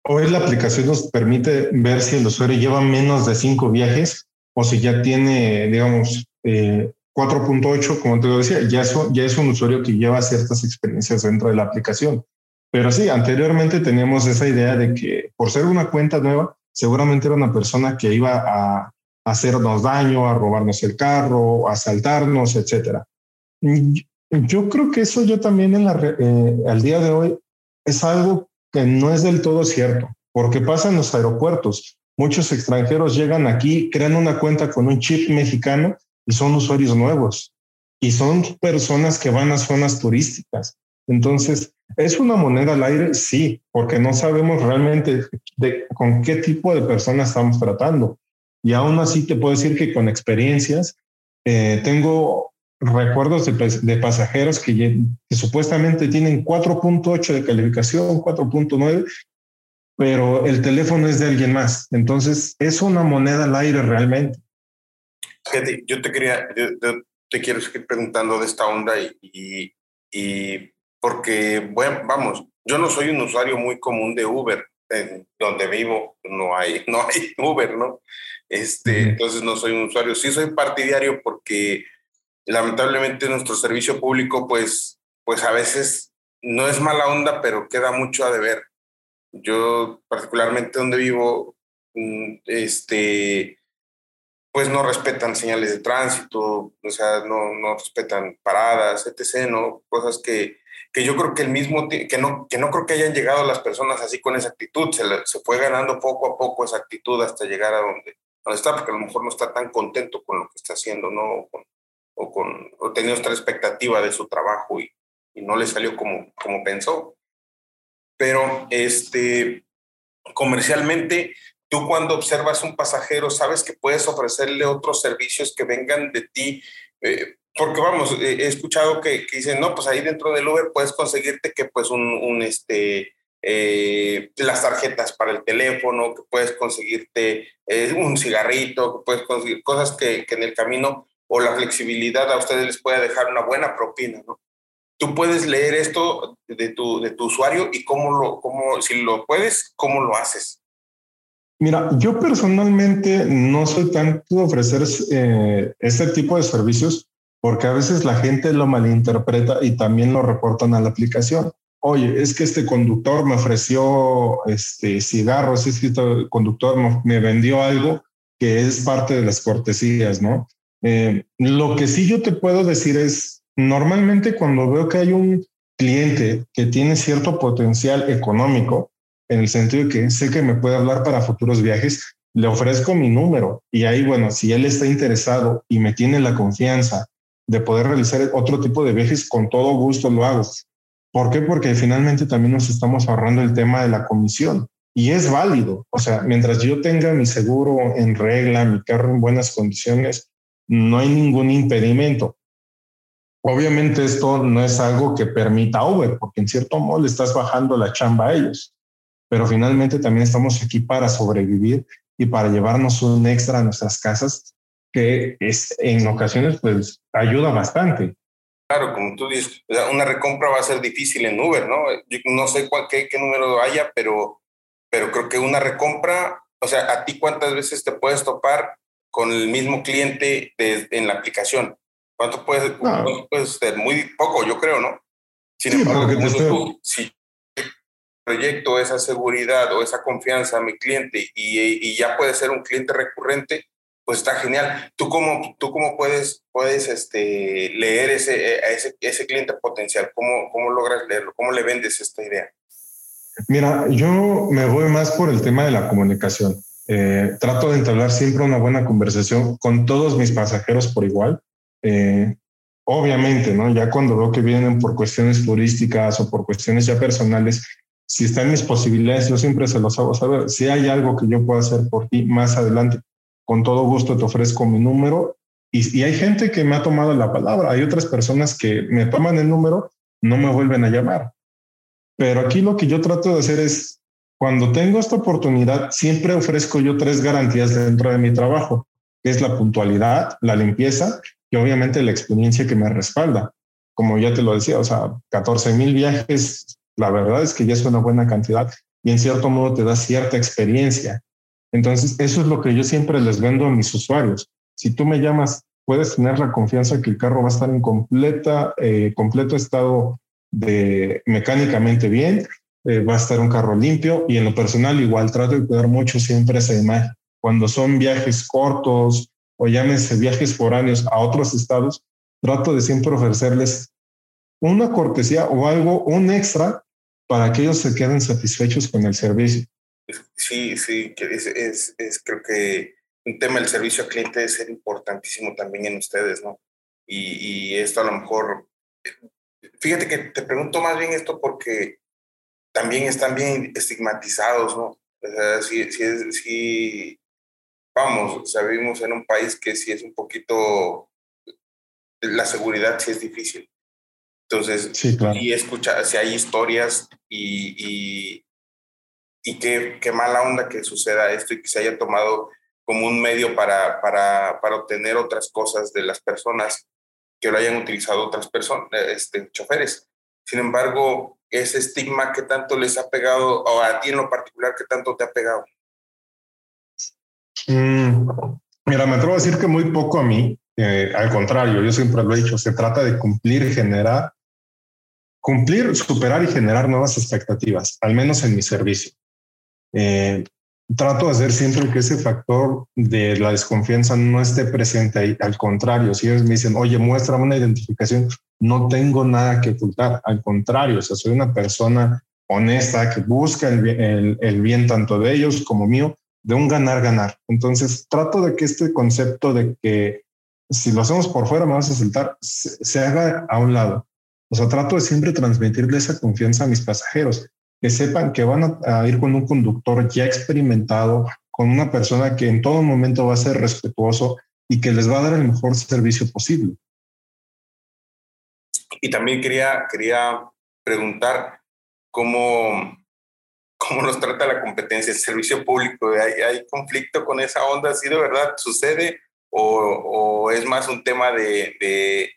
hoy la aplicación nos permite ver si el usuario lleva menos de cinco viajes o si ya tiene, digamos, eh, 4.8, como te lo decía, ya es, ya es un usuario que lleva ciertas experiencias dentro de la aplicación. Pero sí, anteriormente teníamos esa idea de que por ser una cuenta nueva, seguramente era una persona que iba a hacernos daño, a robarnos el carro, a asaltarnos, etcétera. Yo creo que eso yo también en la, eh, al día de hoy es algo que no es del todo cierto, porque pasa en los aeropuertos. Muchos extranjeros llegan aquí, crean una cuenta con un chip mexicano y son usuarios nuevos y son personas que van a zonas turísticas. Entonces, ¿es una moneda al aire? Sí, porque no sabemos realmente con qué tipo de personas estamos tratando. Y aún así te puedo decir que con experiencias, eh, tengo recuerdos de, pasajeros que, que, supuestamente tienen 4.8 de calificación, 4.9, pero el teléfono es de alguien más. Entonces, es una moneda al aire realmente yo te quería, te quiero seguir preguntando de esta onda y, y, porque, bueno, vamos, yo no soy un usuario muy común de Uber. En donde vivo no hay, no hay Uber, ¿no? Este, entonces no soy un usuario. Sí soy partidario porque lamentablemente nuestro servicio público, pues, pues a veces no es mala onda, pero queda mucho a deber. Yo particularmente donde vivo, mm, este, pues no respetan señales de tránsito, o sea, no, no respetan paradas, etc., ¿no? Cosas que, que yo creo que el mismo, que no, que no creo que hayan llegado las personas así con esa actitud, se, se fue ganando poco a poco esa actitud hasta llegar a donde, donde está, porque a lo mejor no está tan contento con lo que está haciendo, ¿no? Con, o, con, o tenía otra expectativa de su trabajo y, no le salió como, como pensó. Pero, este, comercialmente, Tú cuando observas un pasajero, sabes que puedes ofrecerle otros servicios que vengan de ti. Eh, porque vamos, he escuchado que, dicen, no, pues ahí dentro del Uber puedes conseguirte que pues un, un este, eh, las tarjetas para el teléfono, que puedes conseguirte eh, un cigarrito, que puedes conseguir cosas que, que, en el camino o la flexibilidad a ustedes les puede dejar una buena propina, ¿no? Tú puedes leer esto de tu, de tu usuario y cómo lo, cómo, si lo puedes, cómo lo haces. Mira, yo personalmente no soy tanto de ofrecer eh, este tipo de servicios porque a veces la gente lo malinterpreta y también lo reportan a la aplicación. Oye, es que este conductor me ofreció este cigarros, este conductor me vendió algo que es parte de las cortesías, ¿no? Eh, lo que sí yo te puedo decir es, normalmente cuando veo que hay un cliente que tiene cierto potencial económico, en el sentido de que sé que me puede hablar para futuros viajes, le ofrezco mi número y ahí, bueno, si él está interesado y me tiene la confianza de poder realizar otro tipo de viajes, con todo gusto lo hago. ¿Por qué? Porque finalmente también nos estamos ahorrando el tema de la comisión y es válido. O sea, mientras yo tenga mi seguro en regla, mi carro en buenas condiciones, no hay ningún impedimento. Obviamente esto no es algo que permita Uber, porque en cierto modo le estás bajando la chamba a ellos pero finalmente también estamos aquí para sobrevivir y para llevarnos un extra a nuestras casas que es, en ocasiones pues ayuda bastante. Claro, como tú dices, una recompra va a ser difícil en Uber, ¿no? No sé cuál, qué, qué número haya, pero, pero creo que una recompra, o sea, a ti cuántas veces te puedes topar con el mismo cliente en la aplicación. ¿Cuánto puedes, ser? Muy poco, yo creo, ¿no? Sin sí, embargo, tú, si proyecto, esa seguridad o esa confianza a mi cliente y, ya puede ser un cliente recurrente, pues está genial. ¿Tú cómo, tú cómo puedes, puedes este, leer ese, eh, ese, ese cliente potencial? ¿Cómo, ¿Cómo logras leerlo? ¿Cómo le vendes esta idea? Mira, yo me voy más por el tema de la comunicación. Eh, trato de entablar siempre una buena conversación con todos mis pasajeros por igual. Eh, obviamente, ¿no? Ya cuando veo que vienen por cuestiones turísticas o por cuestiones ya personales, si están mis posibilidades, yo siempre se los hago saber. Si hay algo que yo pueda hacer por ti más adelante, con todo gusto te ofrezco mi número Y, y hay gente que me ha tomado la palabra, hay otras personas que me toman el número, no me vuelven a llamar. Pero aquí lo que yo trato de hacer es, cuando tengo esta oportunidad, siempre ofrezco yo tres garantías dentro de mi trabajo, es la puntualidad, la limpieza y obviamente la experiencia que me respalda. Como ya te lo decía, o sea, 14 mil viajes, la verdad es que ya es una buena cantidad y en cierto modo te da cierta experiencia. Entonces, eso es lo que yo siempre les vendo a mis usuarios. Si tú me llamas, puedes tener la confianza que el carro va a estar en eh, completo estado mecánicamente bien, eh, va a estar un carro limpio y en lo personal igual trato de cuidar mucho siempre esa imagen. Cuando son viajes cortos o llámese viajes foráneos a otros estados, trato de siempre ofrecerles una cortesía o algo, un extra para que ellos se queden satisfechos con el servicio. Sí, sí, es, es, es creo que un tema del servicio al cliente debe ser importantísimo también en ustedes, ¿no? Y, y esto a lo mejor, fíjate que te pregunto más bien esto porque también están bien estigmatizados, ¿no? O sea, sí, sí, sí, vamos, vivimos en un país que sí es un poquito, la seguridad sí es difícil. Entonces, sí, claro. y escucha, si hay historias y, y, y qué, qué, mala onda que suceda esto y que se haya tomado como un medio para, para, para obtener otras cosas de las personas que lo hayan utilizado otras personas, este, choferes. Sin embargo, ese estigma que tanto les ha pegado, o a ti en lo particular, que tanto te ha pegado. Mm, mira, me atrevo a decir que muy poco a mí, eh, al contrario, yo siempre lo he dicho, se trata de cumplir, generar cumplir, superar y generar nuevas expectativas, al menos en mi servicio. Eh, trato de hacer siempre que ese factor de la desconfianza no esté presente ahí. Al contrario, si ellos me dicen, oye, muéstrame una identificación, no tengo nada que ocultar. Al contrario, o sea, soy una persona honesta que busca el, el, el bien tanto de ellos como mío, de un ganar-ganar. Entonces, trato de que este concepto de que si lo hacemos por fuera me vas a saltar, se, se haga a un lado. O sea, trato de siempre transmitirle esa confianza a mis pasajeros, que sepan que van a, ir con un conductor ya experimentado, con una persona que en todo momento va a ser respetuoso y que les va a dar el mejor servicio posible. Y también quería, quería preguntar cómo, cómo nos trata la competencia, el servicio público. ¿Hay, hay conflicto con esa onda? ¿Sí de verdad sucede? ¿O, o es más un tema de, de,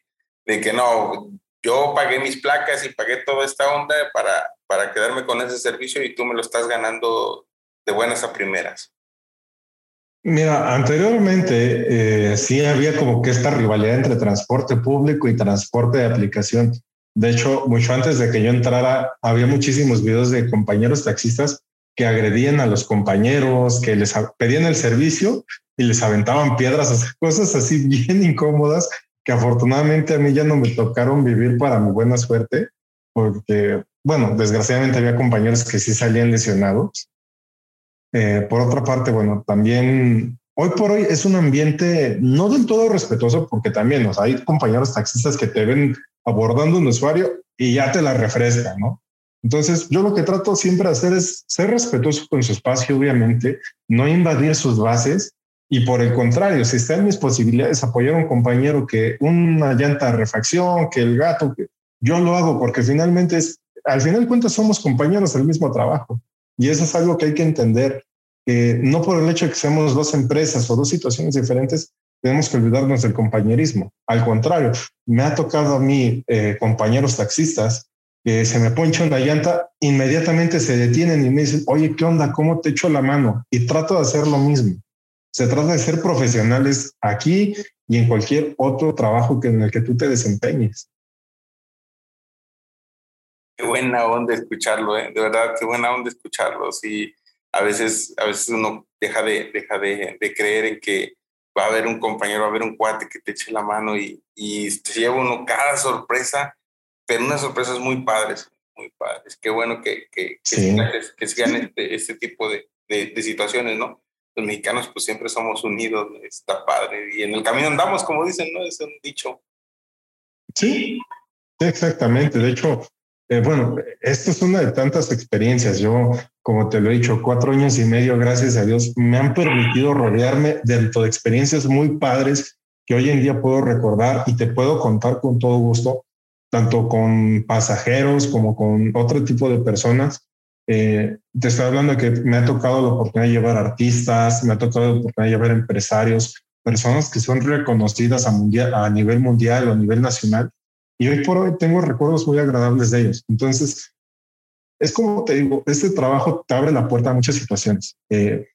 de que no, yo pagué mis placas y pagué toda esta onda para, para quedarme con ese servicio y tú me lo estás ganando de buenas a primeras. Mira, anteriormente eh, sí había como que esta rivalidad entre transporte público y transporte de aplicación. De hecho, mucho antes de que yo entrara, había muchísimos videos de compañeros taxistas que agredían a los compañeros, que les pedían el servicio y les aventaban piedras, cosas así bien incómodas que afortunadamente a mí ya no me tocaron vivir para mi buena suerte, porque, bueno, desgraciadamente había compañeros que sí salían lesionados. Eh, por otra parte, bueno, también hoy por hoy es un ambiente no del todo respetuoso, porque también o sea, hay compañeros taxistas que te ven abordando un usuario y ya te la refrescan, ¿no? Entonces, yo lo que trato siempre de hacer es ser respetuoso con su espacio, obviamente, no invadir sus bases y por el contrario, si está en mis posibilidades apoyar a un compañero que una llanta de refacción, que el gato, que yo lo hago porque finalmente es, al final de cuentas somos compañeros del mismo trabajo. Y eso es algo que hay que entender, que no por el hecho de que seamos dos empresas o dos situaciones diferentes, tenemos que olvidarnos del compañerismo. Al contrario, me ha tocado a mí eh, compañeros taxistas que se me poncha una llanta, inmediatamente se detienen y me dicen, oye, ¿qué onda? ¿Cómo te echo la mano? Y trato de hacer lo mismo. Se trata de ser profesionales aquí y en cualquier otro trabajo que en el que tú te desempeñes. Qué buena onda escucharlo, ¿eh? de verdad, qué buena onda escucharlo. Sí, a veces, a veces uno deja de, deja de, de creer en que va a haber un compañero, va a haber un cuate que te eche la mano y, y te lleva uno cada sorpresa, pero unas sorpresas muy padres, muy padres. Qué bueno que, que, que, sigan, que sigan este, este tipo de, de, de, situaciones, ¿no? los mexicanos pues siempre somos unidos, está padre. Y en el camino andamos, como dicen, ¿no? Es un dicho. Sí, exactamente. De hecho, eh, bueno, esto es una de tantas experiencias. Yo, como te lo he dicho, cuatro años y medio, gracias a Dios, me han permitido rodearme dentro de experiencias muy padres que hoy en día puedo recordar y te puedo contar con todo gusto, tanto con pasajeros como con otro tipo de personas. Eh, te estoy hablando de que me ha tocado la oportunidad de llevar artistas, me ha tocado la oportunidad de llevar empresarios, personas que son reconocidas a nivel mundial o a nivel nacional. Y hoy por hoy tengo recuerdos muy agradables de ellos. Entonces, es como te digo, este trabajo te abre la puerta a muchas situaciones. Eh,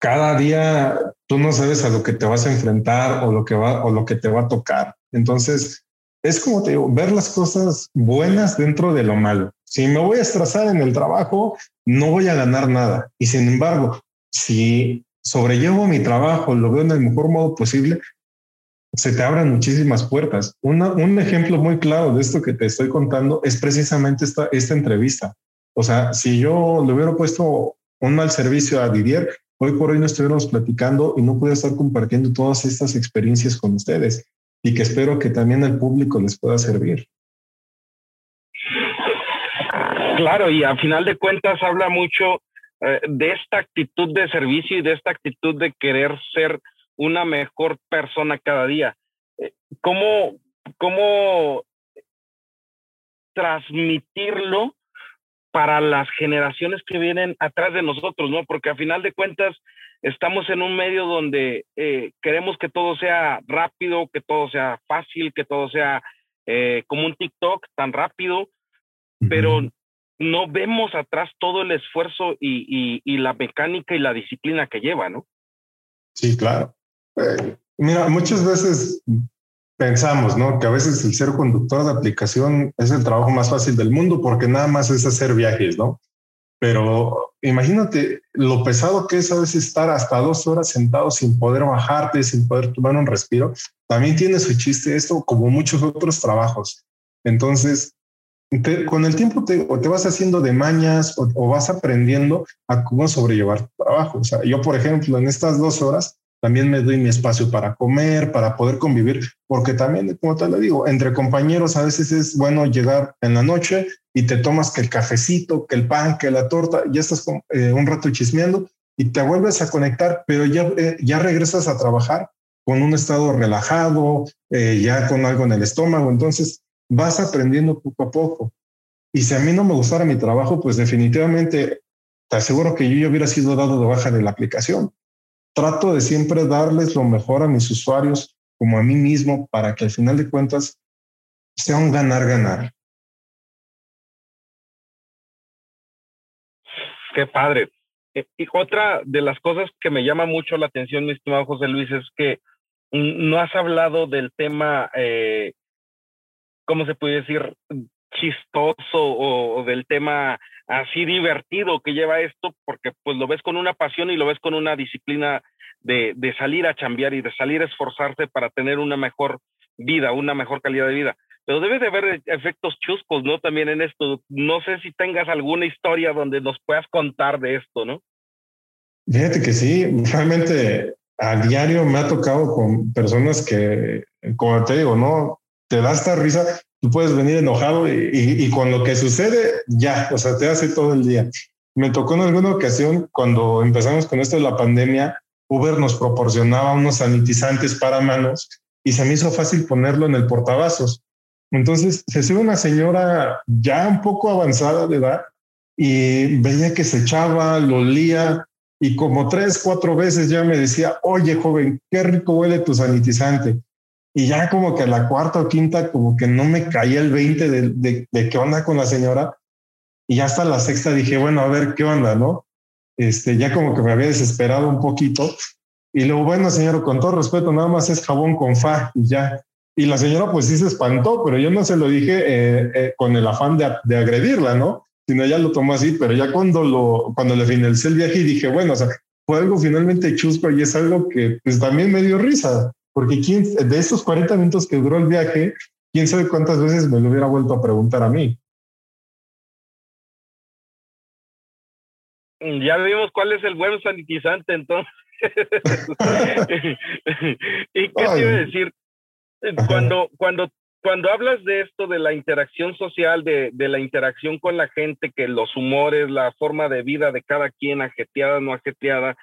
cada día tú no sabes a lo que te vas a enfrentar o lo que va o lo que te va a tocar. Entonces, es como te digo, ver las cosas buenas dentro de lo malo. Si me voy a estresar en el trabajo, no voy a ganar nada. Y sin embargo, si sobrellevo mi trabajo, lo veo en el mejor modo posible, se te abren muchísimas puertas. un ejemplo muy claro de esto que te estoy contando es precisamente esta, esta entrevista. O sea, si yo le hubiera puesto un mal servicio a Didier, hoy por hoy no estuviéramos platicando y no pude estar compartiendo todas estas experiencias con ustedes y que espero que también al público les pueda servir. Claro, y a final de cuentas habla mucho eh, de esta actitud de servicio y de esta actitud de querer ser una mejor persona cada día. Eh, ¿Cómo, cómo transmitirlo para las generaciones que vienen atrás de nosotros, ¿no? Porque a final de cuentas estamos en un medio donde eh, queremos que todo sea rápido, que todo sea fácil, que todo sea como un TikTok tan rápido, pero no vemos atrás todo el esfuerzo y, la mecánica y la disciplina que lleva, ¿no? Sí, claro. Eh, mira, muchas veces pensamos, ¿no? Que a veces el ser conductor de aplicación es el trabajo más fácil del mundo porque nada más es hacer viajes, ¿no? Pero imagínate lo pesado que es a veces estar hasta dos horas sentado sin poder bajarte, sin poder tomar un respiro. También tiene su chiste esto, como muchos otros trabajos. Entonces, con el tiempo te, o te vas haciendo de mañas o, vas aprendiendo a cómo sobrellevar tu trabajo. Yo, por ejemplo, en estas dos horas también me doy mi espacio para comer, para poder convivir, porque también, como te lo digo, entre compañeros a veces es bueno llegar en la noche y te tomas que el cafecito, que el pan, que la torta, ya estás eh, un rato chismeando y te vuelves a conectar, pero ya, eh, ya regresas a trabajar con un estado relajado, eh, ya con algo en el estómago. Entonces, vas aprendiendo poco a poco. Y si a mí no me gustara mi trabajo, pues definitivamente te aseguro que yo ya hubiera sido dado de baja de la aplicación. Trato de siempre darles lo mejor a mis usuarios como a mí mismo para que al final de cuentas sea un ganar-ganar. Qué padre. Eh, y otra de las cosas que me llama mucho la atención, mi estimado José Luis, es que no has hablado del tema eh, ¿cómo se puede decir? chistoso o, del tema así divertido que lleva esto, porque pues lo ves con una pasión y lo ves con una disciplina de, de salir a chambear y de salir a esforzarse para tener una mejor vida, una mejor calidad de vida. Pero debe de haber efectos chuscos, ¿no? También en esto. No sé si tengas alguna historia donde nos puedas contar de esto, ¿no? Fíjate que sí, realmente a diario me ha tocado con personas que, como te digo, ¿no? te da esta risa, tú puedes venir enojado y, con lo que sucede, ya, o sea, te hace todo el día. Me tocó en alguna ocasión cuando empezamos con esto de la pandemia, Uber nos proporcionaba unos sanitizantes para manos y se me hizo fácil ponerlo en el portavasos. Entonces se sube una señora ya un poco avanzada de edad y veía que se echaba, lo olía y como tres, cuatro veces ya me decía, oye joven, qué rico huele tu sanitizante. Y ya como que la cuarta o quinta, como que no me caía el 20 de, de, qué onda con la señora. Y ya hasta la sexta dije, bueno, a ver qué onda, ¿no? Este, ya como que me había desesperado un poquito. Y luego, bueno, señor, con todo respeto, nada más es jabón con fa y ya. Y la señora pues sí se espantó, pero yo no se lo dije eh, eh, con el afán de, de, agredirla, ¿no? Sino ella lo tomó así, pero ya cuando lo, cuando le finalicé el viaje dije, bueno, o sea, fue algo finalmente chusco y es algo que pues también me dio risa porque quién, de esos 40 minutos que duró el viaje, quién sabe cuántas veces me lo hubiera vuelto a preguntar a mí. Ya vimos cuál es el buen sanitizante, entonces. ¿Y qué te iba a decir? Cuando, cuando, cuando hablas de esto, de la interacción social, de, de, la interacción con la gente, que los humores, la forma de vida de cada quien, ajeteada, no ajeteada,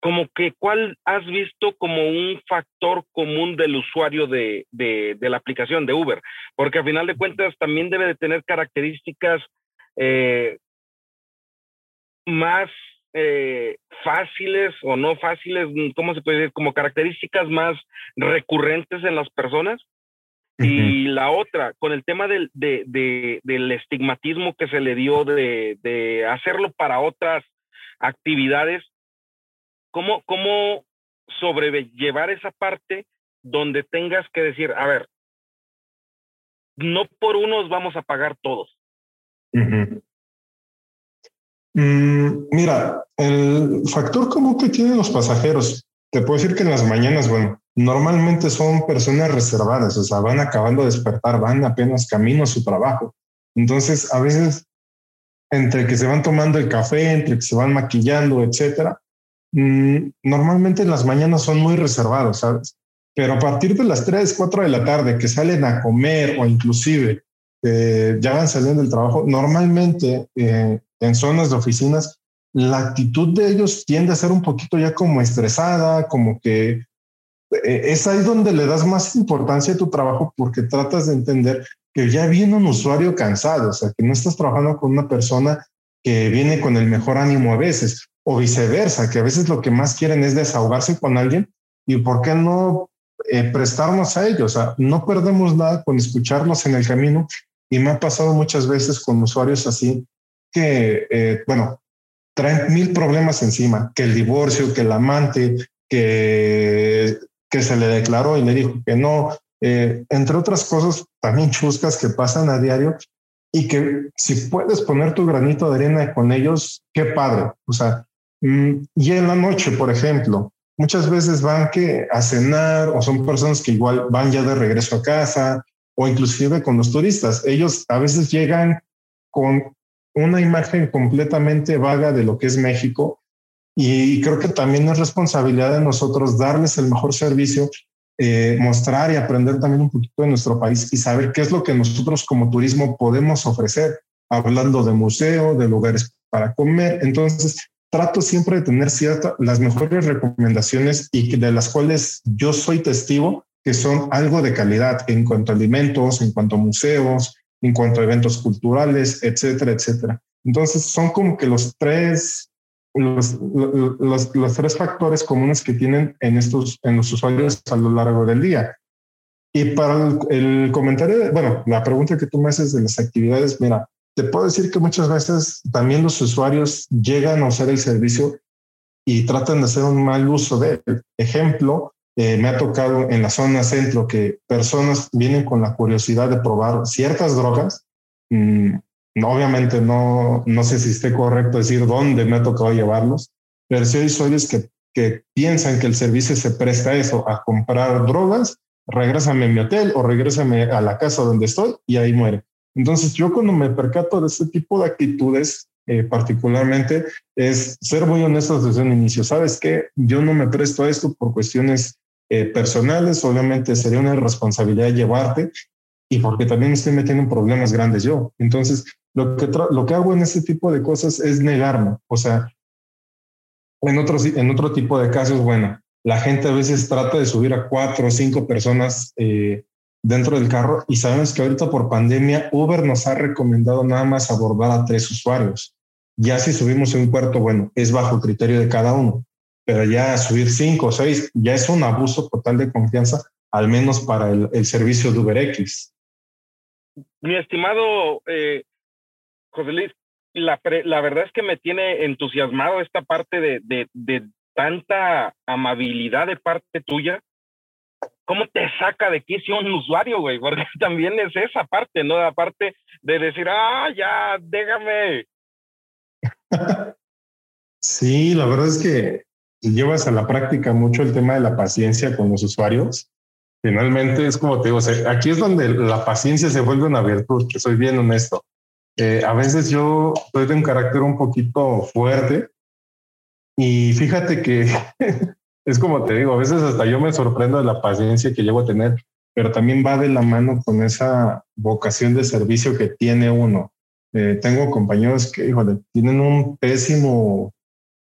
como que cuál has visto como un factor común del usuario de, de, la aplicación de Uber, porque a final de cuentas también debe de tener características eh, más eh, fáciles o no fáciles, ¿cómo se puede decir? Como características más recurrentes en las personas. Y la otra, con el tema del, de, del estigmatismo que se le dio de, de hacerlo para otras actividades, ¿cómo, cómo sobrellevar esa parte donde tengas que decir, a ver, no por unos vamos a pagar todos? Mm, mira, el factor común que tienen los pasajeros, te puedo decir que en las mañanas, bueno, normalmente son personas reservadas, o sea, van acabando de despertar, van apenas camino a su trabajo. Entonces, a veces, entre que se van tomando el café, entre que se van maquillando, etcétera, normalmente en las mañanas son muy reservados, ¿sabes? Pero a partir de las 3, 4 de la tarde que salen a comer o inclusive eh, ya van saliendo del trabajo, normalmente eh, en zonas de oficinas, la actitud de ellos tiende a ser un poquito ya como estresada, como que eh, es ahí donde le das más importancia a tu trabajo porque tratas de entender que ya viene un usuario cansado, o sea, que no estás trabajando con una persona que viene con el mejor ánimo a veces, o viceversa, que a veces lo que más quieren es desahogarse con alguien y por qué no eh, prestarnos a ellos, o sea, no perdemos nada con escucharnos en el camino y me ha pasado muchas veces con usuarios así que, eh, bueno, traen mil problemas encima, que el divorcio, que el amante, que, que se le declaró y le dijo que no, eh, entre otras cosas también chuscas que pasan a diario y que si puedes poner tu granito de arena con ellos, qué padre. O sea, y en la noche, por ejemplo, muchas veces van que a cenar o son personas que igual van ya de regreso a casa o inclusive con los turistas. Ellos a veces llegan con una imagen completamente vaga de lo que es México y creo que también es responsabilidad de nosotros darles el mejor servicio, eh, mostrar y aprender también un poquito de nuestro país y saber qué es lo que nosotros como turismo podemos ofrecer, hablando de museo, de lugares para comer. Entonces, trato siempre de tener ciertas, las mejores recomendaciones y de las cuales yo soy testigo que son algo de calidad en cuanto a alimentos, en cuanto a museos, en cuanto a eventos culturales, etcétera, etcétera. Entonces son como que los tres, los, los, tres factores comunes que tienen en estos, en los usuarios a lo largo del día. Y para el, comentario, bueno, la pregunta que tú me haces de las actividades, mira, te puedo decir que muchas veces también los usuarios llegan a usar el servicio y tratan de hacer un mal uso de él. Ejemplo, eh, me ha tocado en la zona centro que personas vienen con la curiosidad de probar ciertas drogas. Mm, obviamente no, no sé si esté correcto decir dónde me ha tocado llevarlos, pero sí hay usuarios que, que piensan que el servicio se presta a eso, a comprar drogas, regrésame a mi hotel o regrésame a la casa donde estoy y ahí muere. Entonces yo cuando me percato de este tipo de actitudes, eh, particularmente, es ser muy honestos desde un inicio. ¿Sabes qué? Yo no me presto a esto por cuestiones eh, personales, obviamente sería una responsabilidad llevarte y porque también estoy metiendo en problemas grandes yo. Entonces, lo que, lo que hago en este tipo de cosas es negarme. O sea, en, otros, en otro tipo de casos, bueno, la gente a veces trata de subir a cuatro o cinco personas eh, dentro del carro y sabemos que ahorita por pandemia Uber nos ha recomendado nada más abordar a tres usuarios. Ya si subimos un cuarto, bueno, es bajo criterio de cada uno pero ya subir cinco o seis ya es un abuso total de confianza, al menos para el, el servicio de UberX. Mi estimado eh, José Luis, la, la, verdad es que me tiene entusiasmado esta parte de, de, de tanta amabilidad de parte tuya. ¿Cómo te saca de quicio un usuario, güey? Porque también es esa parte, ¿no? La parte de decir, ah, ya, déjame. sí, la verdad es que llevas a la práctica mucho el tema de la paciencia con los usuarios, finalmente es como te digo, aquí es donde la paciencia se vuelve una virtud, que soy bien honesto. Eh, a veces yo soy de un carácter un poquito fuerte y fíjate que es como te digo, a veces hasta yo me sorprendo de la paciencia que llevo a tener, pero también va de la mano con esa vocación de servicio que tiene uno. Eh, tengo compañeros que, híjole, tienen un pésimo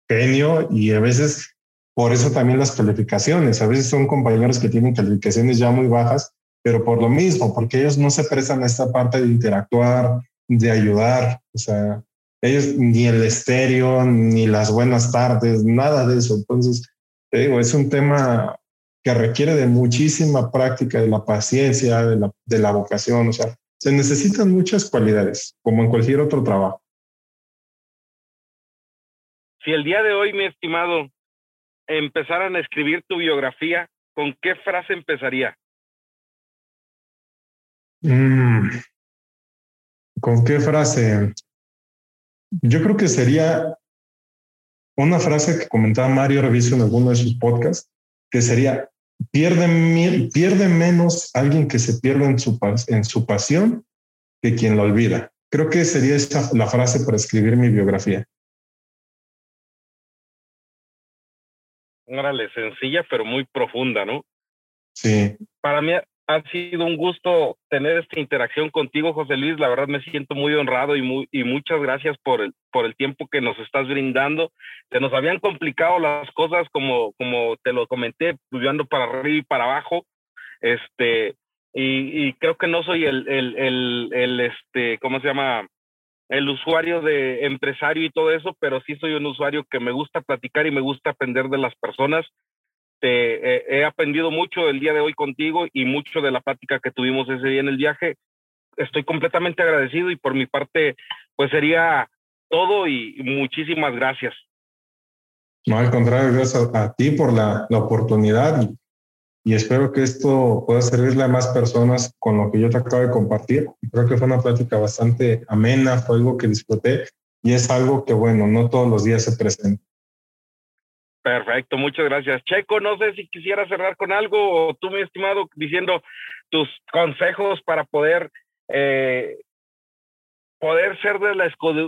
genio y a veces Por eso también las calificaciones. A veces son compañeros que tienen calificaciones ya muy bajas, pero por lo mismo, porque ellos no se prestan a esta parte de interactuar, de ayudar. O sea, ellos ni el estéreo, ni las buenas tardes, nada de eso. Entonces, te digo, es un tema que requiere de muchísima práctica, de la paciencia, de la, de la vocación. O sea, se necesitan muchas cualidades, como en cualquier otro trabajo. Si el día de hoy, mi estimado, empezaran a escribir tu biografía, ¿con qué frase empezaría? Mm. ¿Con qué frase? Yo creo que sería una frase que comentaba Mario Reviso en alguno de sus podcasts, que sería, pierde, pierde menos alguien que se pierde en su, en su pasión que quien lo olvida. Creo que sería esa la frase para escribir mi biografía. Órale, sencilla pero muy profunda, ¿no? Sí. Para mí, ha sido un gusto tener esta interacción contigo, José Luis. La verdad me siento muy honrado y, muy, y muchas gracias por el, por el tiempo que nos estás brindando. Se nos habían complicado las cosas, como, como te lo comenté, pues para arriba y para abajo. Este, y, y creo que no soy el, el, el, el, este, ¿cómo se llama? El usuario de empresario y todo eso, pero sí soy un usuario que me gusta platicar y me gusta aprender de las personas eh, he aprendido mucho el día de hoy contigo y mucho de la plática que tuvimos ese día en el viaje. Estoy completamente agradecido y por mi parte, pues sería todo y muchísimas gracias. No, al contrario, gracias a, ti por la, la oportunidad y, y, espero que esto pueda servirle a más personas con lo que yo te acabo de compartir. Creo que fue una plática bastante amena, fue algo que disfruté y es algo que, bueno, no todos los días se presenta. Perfecto, muchas gracias. Checo, no sé si quisiera cerrar con algo o tú, mi estimado, diciendo tus consejos para poder eh, poder ser de la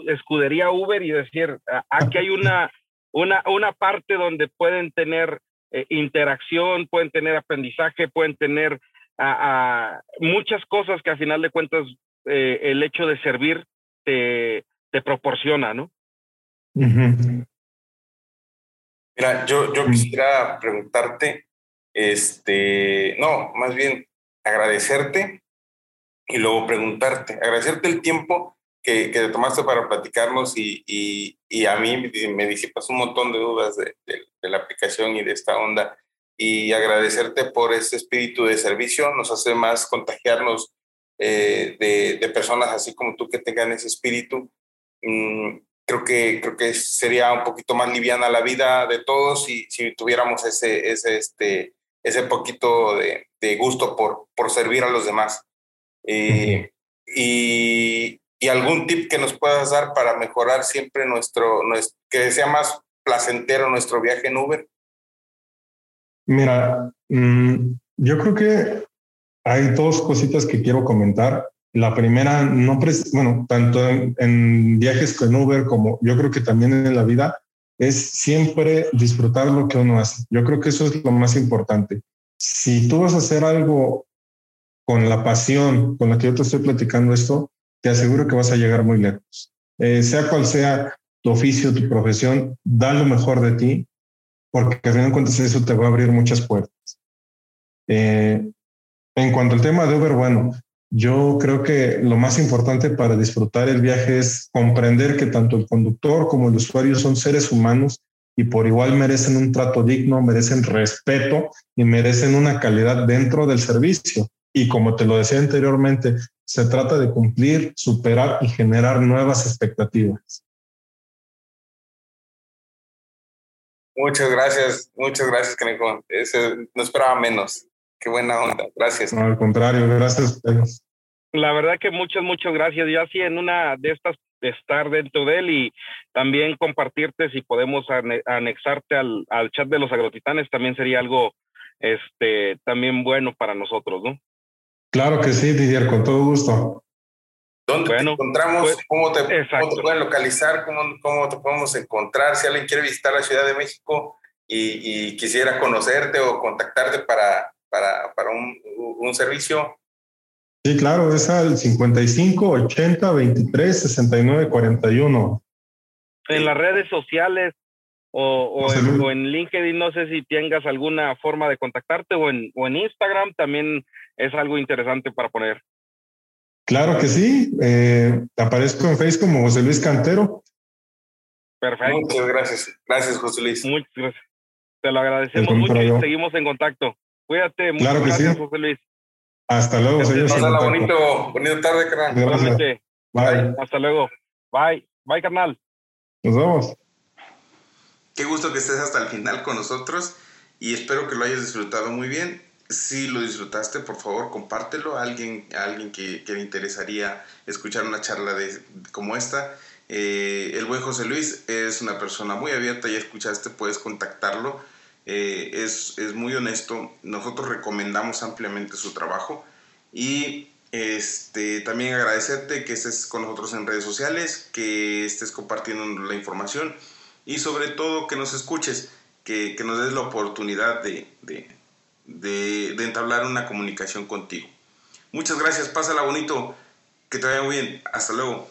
escudería Uber y decir, aquí hay una, una, una parte donde pueden tener eh, interacción, pueden tener aprendizaje, pueden tener muchas cosas que al final de cuentas eh, el hecho de servir te, te proporciona, ¿no? Mira, yo, yo quisiera preguntarte, este, no, más bien agradecerte y luego preguntarte, agradecerte el tiempo que, que tomaste para platicarnos y, y, y, a mí me disipas un montón de dudas de, de, la aplicación y de esta onda y agradecerte por ese espíritu de servicio, nos hace más contagiarnos eh, de, de, personas así como tú que tengan ese espíritu. Mm, creo que, creo que sería un poquito más liviana la vida de todos si, si tuviéramos ese, ese, este, ese poquito de, de gusto por, por servir a los demás. Eh, y, y, algún tip que nos puedas dar para mejorar siempre nuestro, nuestro, que sea más placentero nuestro viaje en Uber. Mira, mm, yo creo que hay dos cositas que quiero comentar. La primera, no, bueno, tanto en, viajes con Uber como yo creo que también en la vida, es siempre disfrutar lo que uno hace. Yo creo que eso es lo más importante. Si tú vas a hacer algo con la pasión con la que yo te estoy platicando esto, te aseguro que vas a llegar muy lejos. Eh, sea cual sea tu oficio, tu profesión, da lo mejor de ti, porque al final de cuentas eso te va a abrir muchas puertas. Eh, en cuanto al tema de Uber, bueno, yo creo que lo más importante para disfrutar el viaje es comprender que tanto el conductor como el usuario son seres humanos y por igual merecen un trato digno, merecen respeto y merecen una calidad dentro del servicio. Y como te lo decía anteriormente, se trata de cumplir, superar y generar nuevas expectativas. Muchas gracias, muchas gracias, Caneco. No esperaba menos. Qué buena onda, gracias. No, al contrario, gracias La verdad que muchas, muchas gracias. Ya sí, en una de estas, estar dentro de él y también compartirte si podemos anexarte al, al chat de los agrotitanes, también sería algo este, también bueno para nosotros, ¿no? Claro que sí, Didier, con todo gusto. ¿Dónde te encontramos? Pues, ¿Cómo, te, pueden localizar? ¿Cómo, ¿Cómo, te podemos encontrar? Si alguien quiere visitar la Ciudad de México y, y quisiera conocerte o contactarte para, para, para un, un, servicio? Sí, claro, es al 55 80 23 69 41. En las redes sociales, O, en, LinkedIn, no sé si tengas alguna forma de contactarte o en, o en Instagram también es algo interesante para poner. Claro que sí. Eh, aparezco en Facebook como José Luis Cantero. Perfecto. Muchas gracias. Gracias, José Luis. Muchas gracias. Te lo agradecemos mucho y seguimos en contacto. Cuídate. Muchas claro gracias, José Luis. Hasta luego. Hasta bonito, bonita tarde, carnal. Bye. Hasta luego. Bye. Bye, carnal. Nos vemos. Qué gusto que estés hasta el final con nosotros y espero que lo hayas disfrutado muy bien. Si lo disfrutaste, por favor, compártelo a alguien, a alguien que, le interesaría escuchar una charla de, como esta. Eh, el buen José Luis es una persona muy abierta, ya escuchaste, puedes contactarlo. Eh, es, es, muy honesto, nosotros recomendamos ampliamente su trabajo y este, también agradecerte que estés con nosotros en redes sociales, que estés compartiendo la información y sobre todo que nos escuches, que, que nos des la oportunidad de, de, de, de, entablar una comunicación contigo. Muchas gracias, pásala bonito, que te vaya muy bien, hasta luego.